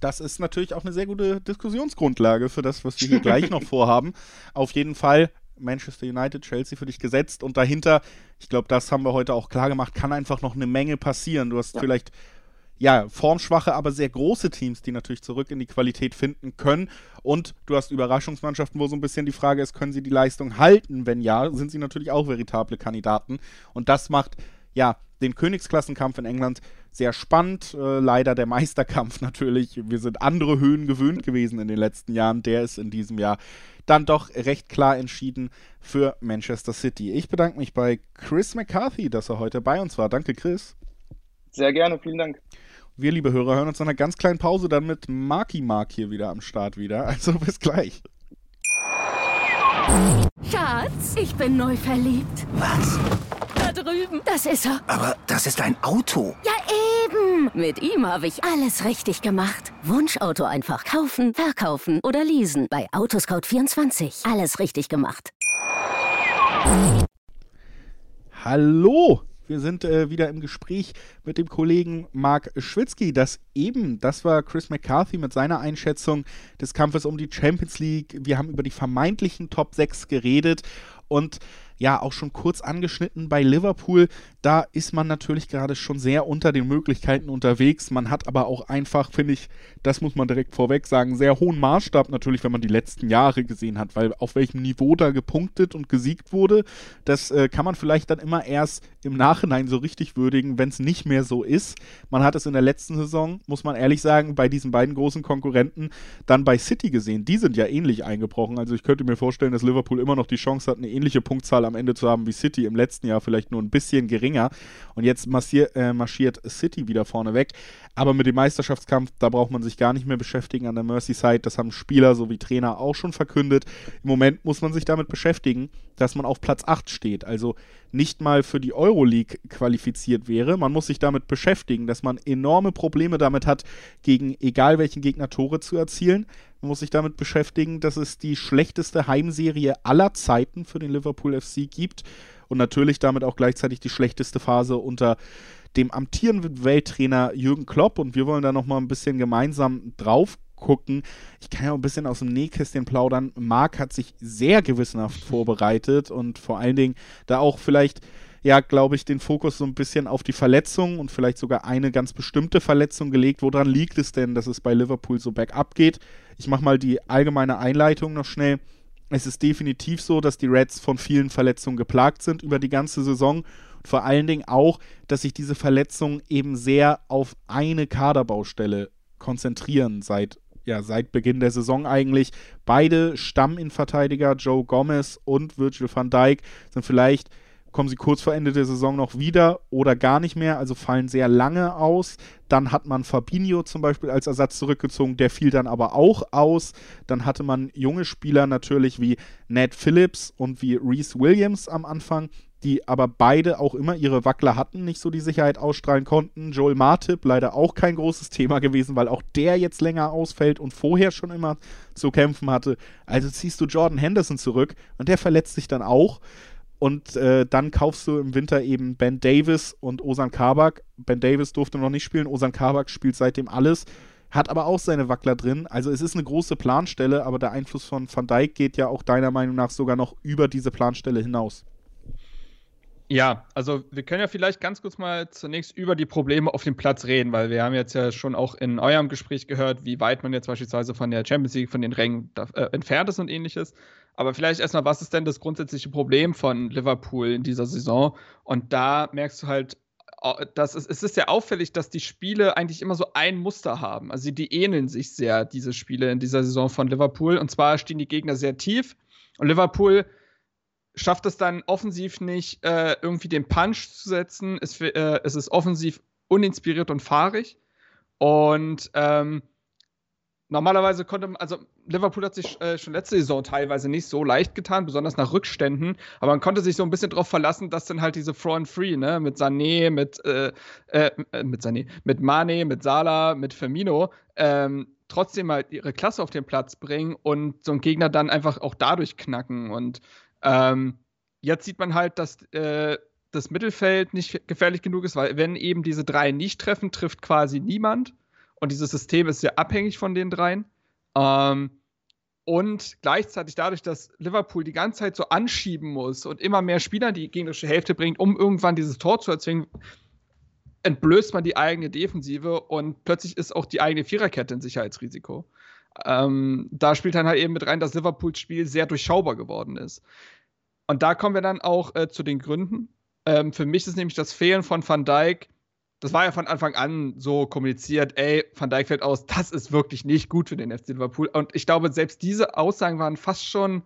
Speaker 2: Das ist natürlich auch eine sehr gute Diskussionsgrundlage für das, was wir hier gleich noch <laughs> vorhaben. Auf jeden Fall Manchester United, Chelsea für dich gesetzt und dahinter, ich glaube, das haben wir heute auch klar gemacht, kann einfach noch eine Menge passieren. Du hast ja. vielleicht ja, formschwache, aber sehr große Teams, die natürlich zurück in die Qualität finden können. Und du hast Überraschungsmannschaften, wo so ein bisschen die Frage ist, können sie die Leistung halten? Wenn ja, sind sie natürlich auch veritable Kandidaten. Und das macht ja den Königsklassenkampf in England sehr spannend. Äh, leider der Meisterkampf <laughs> natürlich. Wir sind andere Höhen gewöhnt gewesen in den letzten Jahren. Der ist in diesem Jahr dann doch recht klar entschieden für Manchester City. Ich bedanke mich bei Chris McCarthy, dass er heute bei uns war. Danke, Chris.
Speaker 5: Sehr gerne, vielen Dank.
Speaker 2: Wir, liebe Hörer, hören uns nach einer ganz kleinen Pause dann mit Marky Mark hier wieder am Start wieder. Also bis gleich.
Speaker 4: Schatz, ich bin neu verliebt.
Speaker 6: Was?
Speaker 4: Da drüben. Das ist er.
Speaker 6: Aber das ist ein Auto.
Speaker 4: Ja, eben. Mit ihm habe ich alles richtig gemacht. Wunschauto einfach kaufen, verkaufen oder leasen. Bei Autoscout24. Alles richtig gemacht.
Speaker 2: Hallo wir sind äh, wieder im Gespräch mit dem Kollegen Mark Schwitzky. Das eben, das war Chris McCarthy mit seiner Einschätzung des Kampfes um die Champions League. Wir haben über die vermeintlichen Top 6 geredet und ja auch schon kurz angeschnitten bei Liverpool. Da ist man natürlich gerade schon sehr unter den Möglichkeiten unterwegs. Man hat aber auch einfach, finde ich, das muss man direkt vorweg sagen, sehr hohen Maßstab natürlich, wenn man die letzten Jahre gesehen hat, weil auf welchem Niveau da gepunktet und gesiegt wurde, das äh, kann man vielleicht dann immer erst im Nachhinein so richtig würdigen, wenn es nicht mehr so ist. Man hat es in der letzten Saison, muss man ehrlich sagen, bei diesen beiden großen Konkurrenten dann bei City gesehen. Die sind ja ähnlich eingebrochen. Also ich könnte mir vorstellen, dass Liverpool immer noch die Chance hat, eine ähnliche Punktzahl am Ende zu haben wie City im letzten Jahr, vielleicht nur ein bisschen geringer. Und jetzt massier, äh, marschiert City wieder vorne weg. Aber mit dem Meisterschaftskampf, da braucht man sich gar nicht mehr beschäftigen an der Merseyside. Das haben Spieler sowie Trainer auch schon verkündet. Im Moment muss man sich damit beschäftigen, dass man auf Platz 8 steht. Also nicht mal für die Euroleague qualifiziert wäre. Man muss sich damit beschäftigen, dass man enorme Probleme damit hat, gegen egal welchen Gegner Tore zu erzielen. Man muss sich damit beschäftigen, dass es die schlechteste Heimserie aller Zeiten für den Liverpool FC gibt und natürlich damit auch gleichzeitig die schlechteste Phase unter dem amtierenden Welttrainer Jürgen Klopp und wir wollen da nochmal ein bisschen gemeinsam drauf gucken. Ich kann ja auch ein bisschen aus dem Nähkästchen plaudern. Marc hat sich sehr gewissenhaft vorbereitet und vor allen Dingen da auch vielleicht ja, glaube ich, den Fokus so ein bisschen auf die Verletzung und vielleicht sogar eine ganz bestimmte Verletzung gelegt. Woran liegt es denn, dass es bei Liverpool so bergab geht? Ich mache mal die allgemeine Einleitung noch schnell. Es ist definitiv so, dass die Reds von vielen Verletzungen geplagt sind über die ganze Saison. Und vor allen Dingen auch, dass sich diese Verletzungen eben sehr auf eine Kaderbaustelle konzentrieren seit ja, seit Beginn der Saison eigentlich. Beide Stamminverteidiger, Joe Gomez und Virgil van Dijk, sind vielleicht kommen sie kurz vor Ende der Saison noch wieder oder gar nicht mehr, also fallen sehr lange aus. Dann hat man Fabinho zum Beispiel als Ersatz zurückgezogen, der fiel dann aber auch aus. Dann hatte man junge Spieler natürlich wie Ned Phillips und wie Reese Williams am Anfang, die aber beide auch immer ihre Wackler hatten, nicht so die Sicherheit ausstrahlen konnten. Joel Martip leider auch kein großes Thema gewesen, weil auch der jetzt länger ausfällt und vorher schon immer zu kämpfen hatte. Also ziehst du Jordan Henderson zurück und der verletzt sich dann auch. Und äh, dann kaufst du im Winter eben Ben Davis und Osan Kabak. Ben Davis durfte noch nicht spielen, Osan Kabak spielt seitdem alles, hat aber auch seine Wackler drin. Also es ist eine große Planstelle, aber der Einfluss von Van Dijk geht ja auch deiner Meinung nach sogar noch über diese Planstelle hinaus.
Speaker 3: Ja, also wir können ja vielleicht ganz kurz mal zunächst über die Probleme auf dem Platz reden, weil wir haben jetzt ja schon auch in eurem Gespräch gehört, wie weit man jetzt beispielsweise von der Champions League, von den Rängen äh, entfernt ist und ähnliches. Aber vielleicht erstmal, was ist denn das grundsätzliche Problem von Liverpool in dieser Saison? Und da merkst du halt, dass es, es ist sehr auffällig, dass die Spiele eigentlich immer so ein Muster haben. Also die ähneln sich sehr, diese Spiele in dieser Saison von Liverpool. Und zwar stehen die Gegner sehr tief und Liverpool schafft es dann offensiv nicht, äh, irgendwie den Punch zu setzen. Es, äh, es ist offensiv uninspiriert und fahrig. Und ähm, normalerweise konnte man, also Liverpool hat sich äh, schon letzte Saison teilweise nicht so leicht getan, besonders nach Rückständen, aber man konnte sich so ein bisschen darauf verlassen, dass dann halt diese Front Free, ne, mit Sané, mit, äh, äh, mit Sané, mit Mane, mit Salah, mit Firmino, ähm, trotzdem halt ihre Klasse auf den Platz bringen und so einen Gegner dann einfach auch dadurch knacken. Und ähm, jetzt sieht man halt, dass äh, das Mittelfeld nicht gefährlich genug ist, weil wenn eben diese drei nicht treffen, trifft quasi niemand. Und dieses System ist sehr abhängig von den dreien. Ähm, und gleichzeitig dadurch, dass Liverpool die ganze Zeit so anschieben muss und immer mehr Spieler die gegnerische Hälfte bringt, um irgendwann dieses Tor zu erzwingen, entblößt man die eigene Defensive und plötzlich ist auch die eigene Viererkette ein Sicherheitsrisiko. Ähm, da spielt dann halt eben mit rein, dass Liverpools Spiel sehr durchschaubar geworden ist. Und da kommen wir dann auch äh, zu den Gründen. Ähm, für mich ist nämlich das Fehlen von Van Dijk das war ja von Anfang an so kommuniziert, ey, Van Dijk fällt aus, das ist wirklich nicht gut für den FC Liverpool. Und ich glaube, selbst diese Aussagen waren fast schon,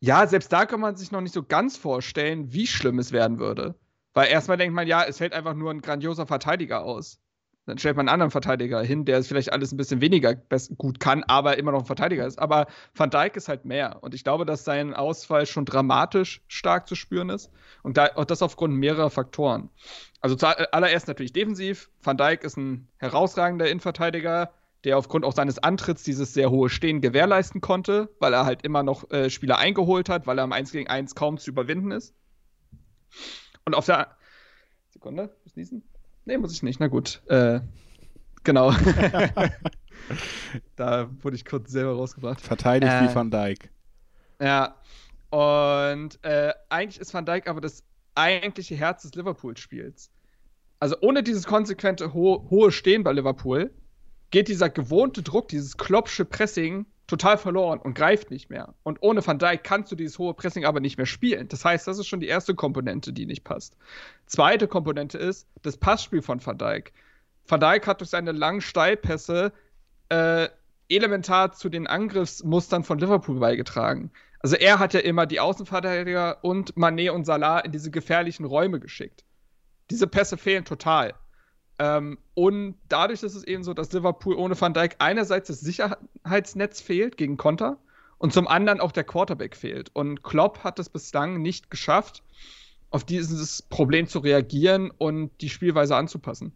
Speaker 3: ja, selbst da kann man sich noch nicht so ganz vorstellen, wie schlimm es werden würde. Weil erstmal denkt man, ja, es fällt einfach nur ein grandioser Verteidiger aus. Dann stellt man einen anderen Verteidiger hin, der es vielleicht alles ein bisschen weniger gut kann, aber immer noch ein Verteidiger ist. Aber Van Dijk ist halt mehr. Und ich glaube, dass sein Ausfall schon dramatisch stark zu spüren ist. Und, da, und das aufgrund mehrerer Faktoren. Also zuallererst natürlich defensiv. Van Dijk ist ein herausragender Innenverteidiger, der aufgrund auch seines Antritts dieses sehr hohe Stehen gewährleisten konnte, weil er halt immer noch äh, Spieler eingeholt hat, weil er im 1 gegen 1 kaum zu überwinden ist. Und auf der Sekunde, muss niesen? Nee, muss ich nicht. Na gut. Äh, genau. <laughs> da wurde ich kurz selber rausgebracht.
Speaker 2: Verteidigt äh, wie Van Dijk.
Speaker 3: Ja. Und äh, eigentlich ist Van Dijk aber das eigentliche Herz des Liverpool-Spiels. Also ohne dieses konsequente ho hohe Stehen bei Liverpool geht dieser gewohnte Druck, dieses klopsche Pressing total verloren und greift nicht mehr. Und ohne Van Dijk kannst du dieses hohe Pressing aber nicht mehr spielen. Das heißt, das ist schon die erste Komponente, die nicht passt. Zweite Komponente ist das Passspiel von Van Dijk. Van Dijk hat durch seine langen Steilpässe äh, elementar zu den Angriffsmustern von Liverpool beigetragen. Also er hat ja immer die Außenverteidiger und Manet und Salah in diese gefährlichen Räume geschickt. Diese Pässe fehlen total. Ähm, und dadurch ist es eben so, dass Liverpool ohne Van Dijk einerseits das Sicherheitsnetz fehlt gegen Konter und zum anderen auch der Quarterback fehlt. Und Klopp hat es bislang nicht geschafft, auf dieses Problem zu reagieren und die Spielweise anzupassen.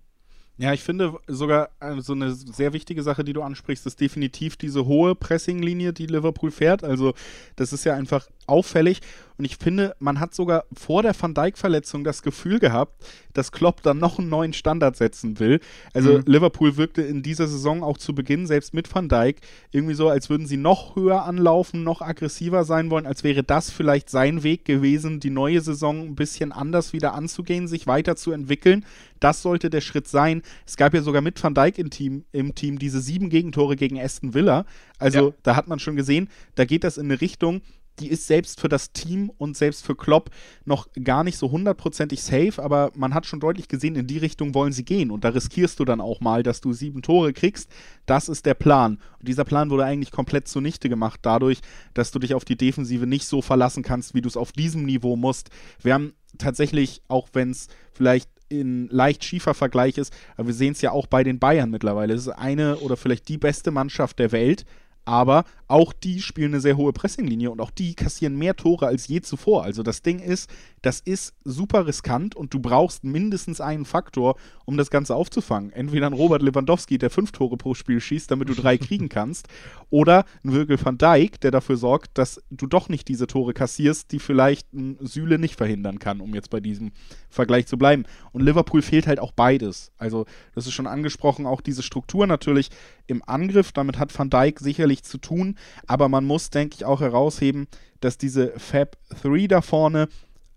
Speaker 2: Ja, ich finde sogar äh, so eine sehr wichtige Sache, die du ansprichst, ist definitiv diese hohe Pressinglinie, die Liverpool fährt. Also, das ist ja einfach auffällig. Und ich finde, man hat sogar vor der Van Dijk-Verletzung das Gefühl gehabt, dass Klopp dann noch einen neuen Standard setzen will. Also mhm. Liverpool wirkte in dieser Saison auch zu Beginn, selbst mit Van Dijk, irgendwie so, als würden sie noch höher anlaufen, noch aggressiver sein wollen, als wäre das vielleicht sein Weg gewesen, die neue Saison ein bisschen anders wieder anzugehen, sich weiterzuentwickeln. Das sollte der Schritt sein. Es gab ja sogar mit Van Dijk im Team, im Team diese sieben Gegentore gegen Aston Villa. Also ja. da hat man schon gesehen, da geht das in eine Richtung, die ist selbst für das Team und selbst für Klopp noch gar nicht so hundertprozentig safe, aber man hat schon deutlich gesehen, in die Richtung wollen sie gehen. Und da riskierst du dann auch mal, dass du sieben Tore kriegst. Das ist der Plan. Und dieser Plan wurde eigentlich komplett zunichte gemacht, dadurch, dass du dich auf die Defensive nicht so verlassen kannst, wie du es auf diesem Niveau musst. Wir haben tatsächlich, auch wenn es vielleicht in leicht schiefer Vergleich ist, aber wir sehen es ja auch bei den Bayern mittlerweile. Es ist eine oder vielleicht die beste Mannschaft der Welt, aber auch die spielen eine sehr hohe Pressinglinie und auch die kassieren mehr Tore als je zuvor. Also das Ding ist, das ist super riskant und du brauchst mindestens einen Faktor, um das Ganze aufzufangen. Entweder ein Robert Lewandowski, der fünf Tore pro Spiel schießt, damit du drei kriegen kannst, oder ein Virgil van Dijk, der dafür sorgt, dass du doch nicht diese Tore kassierst, die vielleicht ein Süle nicht verhindern kann, um jetzt bei diesem Vergleich zu bleiben. Und Liverpool fehlt halt auch beides. Also das ist schon angesprochen, auch diese Struktur natürlich im Angriff, damit hat Van Dijk sicherlich zu tun, aber man muss, denke ich, auch herausheben, dass diese Fab 3 da vorne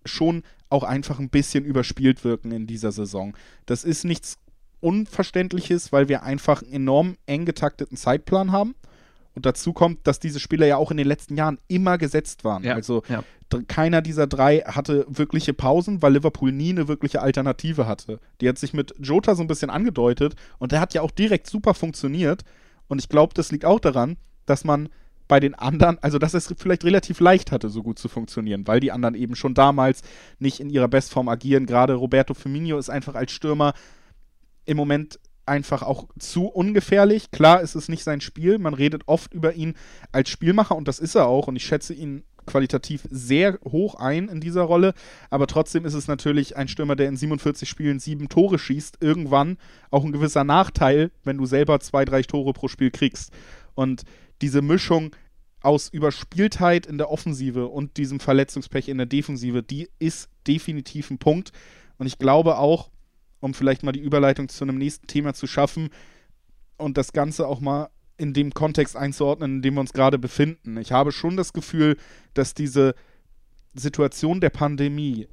Speaker 2: schon auch einfach ein bisschen überspielt wirken in dieser Saison. Das ist nichts Unverständliches, weil wir einfach einen enorm eng getakteten Zeitplan haben. Und dazu kommt, dass diese Spieler ja auch in den letzten Jahren immer gesetzt waren. Ja, also ja. keiner dieser drei hatte wirkliche Pausen, weil Liverpool nie eine wirkliche Alternative hatte. Die hat sich mit Jota so ein bisschen angedeutet und der hat ja auch direkt super funktioniert. Und ich glaube, das liegt auch daran, dass man bei den anderen, also dass es vielleicht relativ leicht hatte, so gut zu funktionieren, weil die anderen eben schon damals nicht in ihrer Bestform agieren. Gerade Roberto Firmino ist einfach als Stürmer im Moment einfach auch zu ungefährlich. Klar ist es nicht sein Spiel. Man redet oft über ihn als Spielmacher und das ist er auch. Und ich schätze ihn qualitativ sehr hoch ein in dieser Rolle. Aber trotzdem ist es natürlich ein Stürmer, der in 47 Spielen sieben Tore schießt. Irgendwann auch ein gewisser Nachteil, wenn du selber zwei, drei Tore pro Spiel kriegst. Und diese Mischung aus Überspieltheit in der Offensive und diesem Verletzungspech in der Defensive, die ist definitiv ein Punkt. Und ich glaube auch, um vielleicht mal die Überleitung zu einem nächsten Thema zu schaffen und das Ganze auch mal in dem Kontext einzuordnen, in dem wir uns gerade befinden. Ich habe schon das Gefühl, dass diese Situation der Pandemie,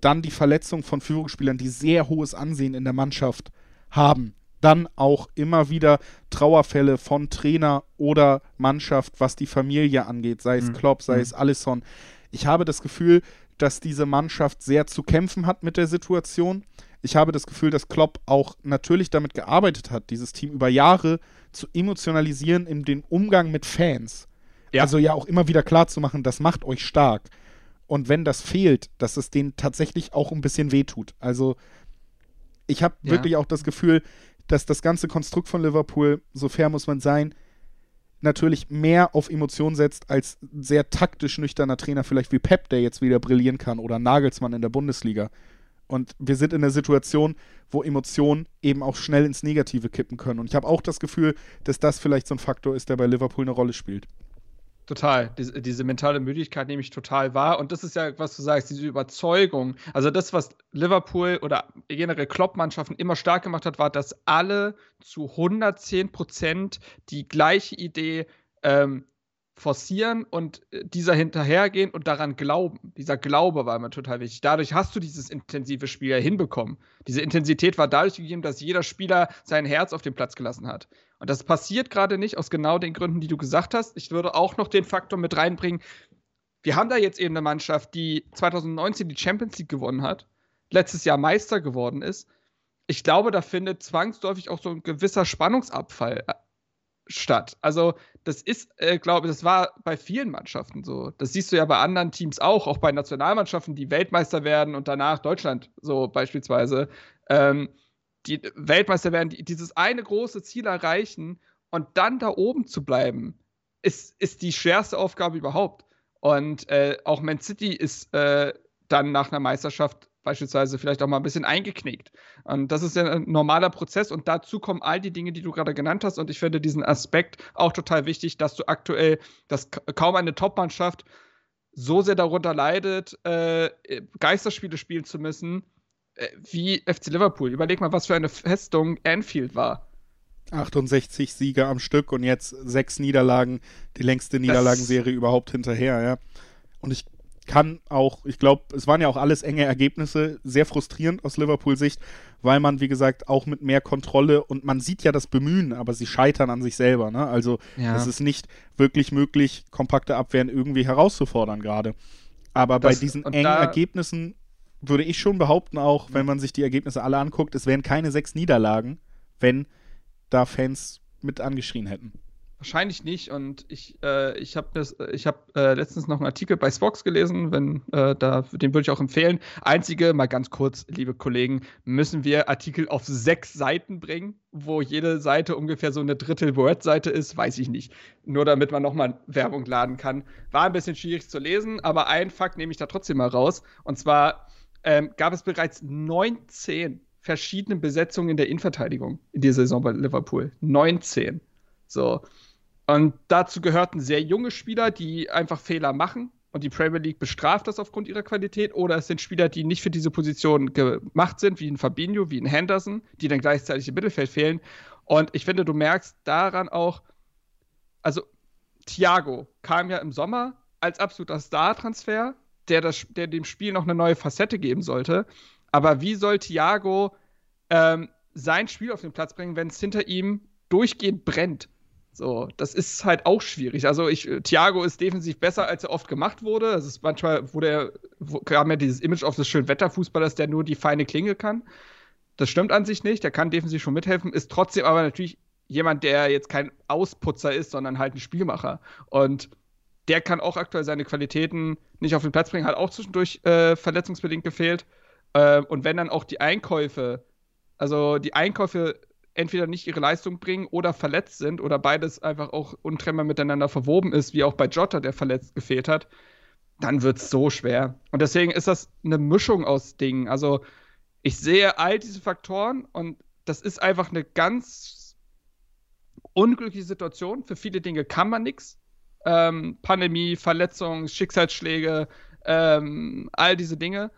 Speaker 2: dann die Verletzung von Führungsspielern, die sehr hohes Ansehen in der Mannschaft haben, dann auch immer wieder Trauerfälle von Trainer oder Mannschaft, was die Familie angeht, sei es mhm. Klopp, sei mhm. es Allison. Ich habe das Gefühl, dass diese Mannschaft sehr zu kämpfen hat mit der Situation. Ich habe das Gefühl, dass Klopp auch natürlich damit gearbeitet hat, dieses Team über Jahre zu emotionalisieren in den Umgang mit Fans. Ja. Also ja auch immer wieder klar zu machen, das macht euch stark. Und wenn das fehlt, dass es denen tatsächlich auch ein bisschen wehtut. Also ich habe ja. wirklich auch das Gefühl, dass das ganze Konstrukt von Liverpool, so fair muss man sein, natürlich mehr auf Emotionen setzt als sehr taktisch nüchterner Trainer, vielleicht wie Pep, der jetzt wieder brillieren kann, oder Nagelsmann in der Bundesliga. Und wir sind in der Situation, wo Emotionen eben auch schnell ins Negative kippen können. Und ich habe auch das Gefühl, dass das vielleicht so ein Faktor ist, der bei Liverpool eine Rolle spielt.
Speaker 3: Total. Diese, diese, mentale Müdigkeit nehme ich total wahr. Und das ist ja, was du sagst, diese Überzeugung. Also das, was Liverpool oder generell Klopp-Mannschaften immer stark gemacht hat, war, dass alle zu 110 Prozent die gleiche Idee ähm, forcieren und äh, dieser hinterhergehen und daran glauben. Dieser Glaube war immer total wichtig. Dadurch hast du dieses intensive Spiel ja hinbekommen. Diese Intensität war dadurch gegeben, dass jeder Spieler sein Herz auf den Platz gelassen hat. Und das passiert gerade nicht aus genau den Gründen, die du gesagt hast. Ich würde auch noch den Faktor mit reinbringen. Wir haben da jetzt eben eine Mannschaft, die 2019 die Champions League gewonnen hat, letztes Jahr Meister geworden ist. Ich glaube, da findet zwangsläufig auch so ein gewisser Spannungsabfall äh, statt. Also das ist, äh, glaube ich, das war bei vielen Mannschaften so. Das siehst du ja bei anderen Teams auch, auch bei Nationalmannschaften, die Weltmeister werden und danach Deutschland so beispielsweise. Ähm, die Weltmeister werden, die dieses eine große Ziel erreichen und dann da oben zu bleiben, ist, ist die schwerste Aufgabe überhaupt. Und äh, auch Man City ist äh, dann nach einer Meisterschaft beispielsweise vielleicht auch mal ein bisschen eingeknickt. Und das ist ja ein normaler Prozess und dazu kommen all die Dinge, die du gerade genannt hast. Und ich finde diesen Aspekt auch total wichtig, dass du aktuell, dass kaum eine Top-Mannschaft so sehr darunter leidet, äh, Geisterspiele spielen zu müssen, äh, wie FC Liverpool. Überleg mal, was für eine Festung Anfield war.
Speaker 2: 68 Siege am Stück und jetzt sechs Niederlagen, die längste Niederlagenserie überhaupt hinterher, ja. Und ich kann auch, ich glaube, es waren ja auch alles enge Ergebnisse, sehr frustrierend aus Liverpool-Sicht, weil man, wie gesagt, auch mit mehr Kontrolle und man sieht ja das Bemühen, aber sie scheitern an sich selber. Ne? Also ja. es ist nicht wirklich möglich, kompakte Abwehren irgendwie herauszufordern gerade. Aber das, bei diesen engen Ergebnissen würde ich schon behaupten, auch wenn man sich die Ergebnisse alle anguckt, es wären keine sechs Niederlagen, wenn da Fans mit angeschrien hätten.
Speaker 3: Wahrscheinlich nicht. Und ich, äh, ich habe hab, äh, letztens noch einen Artikel bei Spox gelesen, wenn, äh, da, den würde ich auch empfehlen. Einzige, mal ganz kurz, liebe Kollegen, müssen wir Artikel auf sechs Seiten bringen, wo jede Seite ungefähr so eine Drittel-Word-Seite ist, weiß ich nicht. Nur damit man nochmal Werbung laden kann. War ein bisschen schwierig zu lesen, aber ein Fakt nehme ich da trotzdem mal raus. Und zwar ähm, gab es bereits 19 verschiedene Besetzungen in der Innenverteidigung in dieser Saison bei Liverpool. 19. So. Und dazu gehörten sehr junge Spieler, die einfach Fehler machen und die Premier League bestraft das aufgrund ihrer Qualität. Oder es sind Spieler, die nicht für diese Position gemacht sind, wie ein Fabinho, wie ein Henderson, die dann gleichzeitig im Mittelfeld fehlen. Und ich finde, du merkst daran auch, also Thiago kam ja im Sommer als absoluter Star-Transfer, der, der dem Spiel noch eine neue Facette geben sollte. Aber wie soll Thiago ähm, sein Spiel auf den Platz bringen, wenn es hinter ihm durchgehend brennt? So, das ist halt auch schwierig. Also ich, äh, Thiago ist defensiv besser, als er oft gemacht wurde. Es ist manchmal wurde er, kam ja dieses Image auf des Schönwetterfußballers, der nur die feine Klinge kann. Das stimmt an sich nicht. Der kann defensiv schon mithelfen, ist trotzdem aber natürlich jemand, der jetzt kein Ausputzer ist, sondern halt ein Spielmacher. Und der kann auch aktuell seine Qualitäten nicht auf den Platz bringen, hat auch zwischendurch äh, verletzungsbedingt gefehlt. Äh, und wenn dann auch die Einkäufe, also die Einkäufe entweder nicht ihre Leistung bringen oder verletzt sind oder beides einfach auch untrennbar miteinander verwoben ist, wie auch bei Jota, der verletzt gefehlt hat, dann wird es so schwer. Und deswegen ist das eine Mischung aus Dingen. Also ich sehe all diese Faktoren und das ist einfach eine ganz unglückliche Situation. Für viele Dinge kann man nichts. Ähm, Pandemie, Verletzungen, Schicksalsschläge, ähm, all diese Dinge.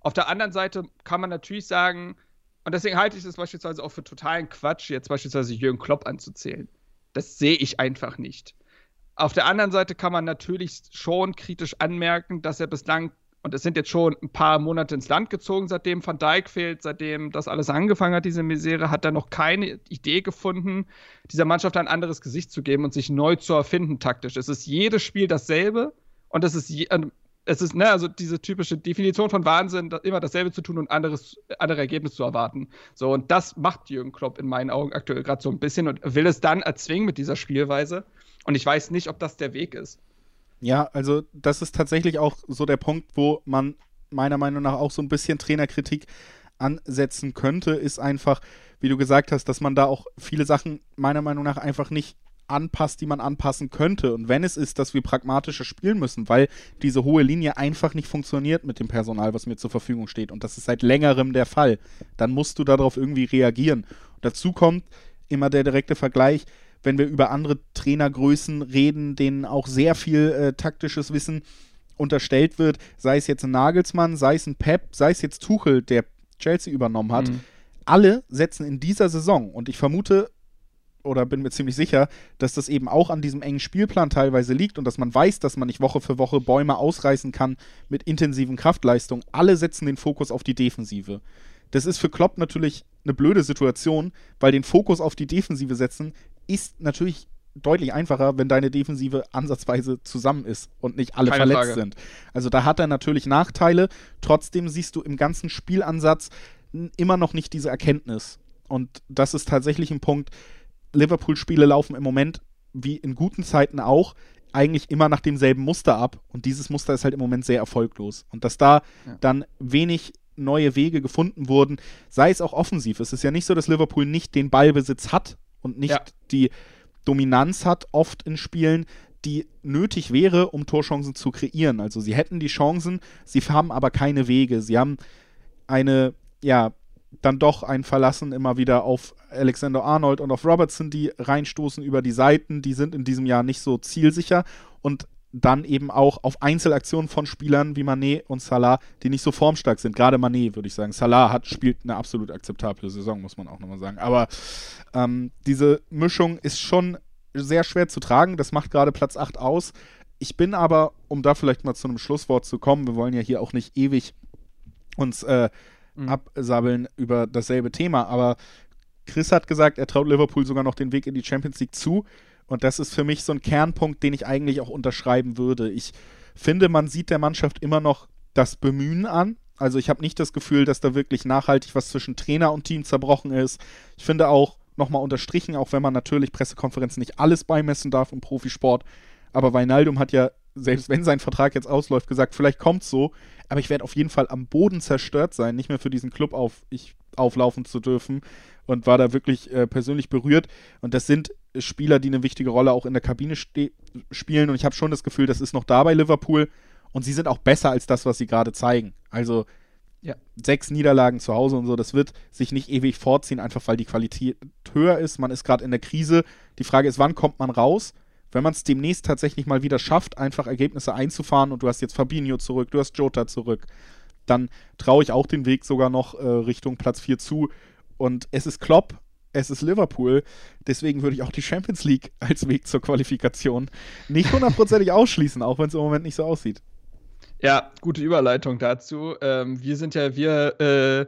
Speaker 3: Auf der anderen Seite kann man natürlich sagen, und deswegen halte ich es beispielsweise auch für totalen Quatsch, jetzt beispielsweise Jürgen Klopp anzuzählen. Das sehe ich einfach nicht. Auf der anderen Seite kann man natürlich schon kritisch anmerken, dass er bislang, und es sind jetzt schon ein paar Monate ins Land gezogen, seitdem Van Dijk fehlt, seitdem das alles angefangen hat, diese Misere, hat er noch keine Idee gefunden, dieser Mannschaft ein anderes Gesicht zu geben und sich neu zu erfinden taktisch. Es ist jedes Spiel dasselbe und es ist je, es ist, ne, also diese typische Definition von Wahnsinn, immer dasselbe zu tun und anderes, andere Ergebnisse zu erwarten. So, und das macht Jürgen Klopp in meinen Augen aktuell gerade so ein bisschen und will es dann erzwingen mit dieser Spielweise. Und ich weiß nicht, ob das der Weg ist.
Speaker 2: Ja, also das ist tatsächlich auch so der Punkt, wo man meiner Meinung nach auch so ein bisschen Trainerkritik ansetzen könnte, ist einfach, wie du gesagt hast, dass man da auch viele Sachen meiner Meinung nach einfach nicht anpasst, die man anpassen könnte. Und wenn es ist, dass wir pragmatischer spielen müssen, weil diese hohe Linie einfach nicht funktioniert mit dem Personal, was mir zur Verfügung steht, und das ist seit längerem der Fall, dann musst du darauf irgendwie reagieren. Und dazu kommt immer der direkte Vergleich, wenn wir über andere Trainergrößen reden, denen auch sehr viel äh, taktisches Wissen unterstellt wird, sei es jetzt ein Nagelsmann, sei es ein Pep, sei es jetzt Tuchel, der Chelsea übernommen hat. Mhm. Alle setzen in dieser Saison, und ich vermute, oder bin mir ziemlich sicher, dass das eben auch an diesem engen Spielplan teilweise liegt und dass man weiß, dass man nicht Woche für Woche Bäume ausreißen kann mit intensiven Kraftleistungen. Alle setzen den Fokus auf die Defensive. Das ist für Klopp natürlich eine blöde Situation, weil den Fokus auf die Defensive setzen ist natürlich deutlich einfacher, wenn deine Defensive ansatzweise zusammen ist und nicht alle Keine verletzt Frage. sind. Also da hat er natürlich Nachteile. Trotzdem siehst du im ganzen Spielansatz immer noch nicht diese Erkenntnis. Und das ist tatsächlich ein Punkt, Liverpool-Spiele laufen im Moment, wie in guten Zeiten auch, eigentlich immer nach demselben Muster ab. Und dieses Muster ist halt im Moment sehr erfolglos. Und dass da ja. dann wenig neue Wege gefunden wurden, sei es auch offensiv. Es ist ja nicht so, dass Liverpool nicht den Ballbesitz hat und nicht ja. die Dominanz hat, oft in Spielen, die nötig wäre, um Torchancen zu kreieren. Also sie hätten die Chancen, sie haben aber keine Wege. Sie haben eine, ja, dann doch ein Verlassen immer wieder auf Alexander Arnold und auf Robertson, die reinstoßen über die Seiten. Die sind in diesem Jahr nicht so zielsicher und dann eben auch auf Einzelaktionen von Spielern wie Manet und Salah, die nicht so formstark sind. Gerade Manet, würde ich sagen. Salah hat, spielt eine absolut akzeptable Saison, muss man auch nochmal sagen. Aber ähm, diese Mischung ist schon sehr schwer zu tragen. Das macht gerade Platz 8 aus. Ich bin aber, um da vielleicht mal zu einem Schlusswort zu kommen, wir wollen ja hier auch nicht ewig uns äh, mhm. absabbeln über dasselbe Thema. Aber Chris hat gesagt, er traut Liverpool sogar noch den Weg in die Champions League zu. Und das ist für mich so ein Kernpunkt, den ich eigentlich auch unterschreiben würde. Ich finde, man sieht der Mannschaft immer noch das Bemühen an. Also ich habe nicht das Gefühl, dass da wirklich nachhaltig was zwischen Trainer und Team zerbrochen ist. Ich finde auch, nochmal unterstrichen, auch wenn man natürlich Pressekonferenzen nicht alles beimessen darf im Profisport. Aber Weinaldum hat ja, selbst wenn sein Vertrag jetzt ausläuft, gesagt, vielleicht kommt es so aber ich werde auf jeden Fall am Boden zerstört sein, nicht mehr für diesen Club auf, ich, auflaufen zu dürfen und war da wirklich äh, persönlich berührt. Und das sind Spieler, die eine wichtige Rolle auch in der Kabine spielen und ich habe schon das Gefühl, das ist noch da bei Liverpool und sie sind auch besser als das, was sie gerade zeigen. Also ja. sechs Niederlagen zu Hause und so, das wird sich nicht ewig vorziehen, einfach weil die Qualität höher ist. Man ist gerade in der Krise. Die Frage ist, wann kommt man raus? Wenn man es demnächst tatsächlich mal wieder schafft, einfach Ergebnisse einzufahren und du hast jetzt Fabinho zurück, du hast Jota zurück, dann traue ich auch den Weg sogar noch äh, Richtung Platz 4 zu. Und es ist Klopp, es ist Liverpool. Deswegen würde ich auch die Champions League <laughs> als Weg zur Qualifikation nicht hundertprozentig ausschließen, auch wenn es im Moment nicht so aussieht.
Speaker 3: Ja, gute Überleitung dazu. Ähm, wir sind ja, wir, äh,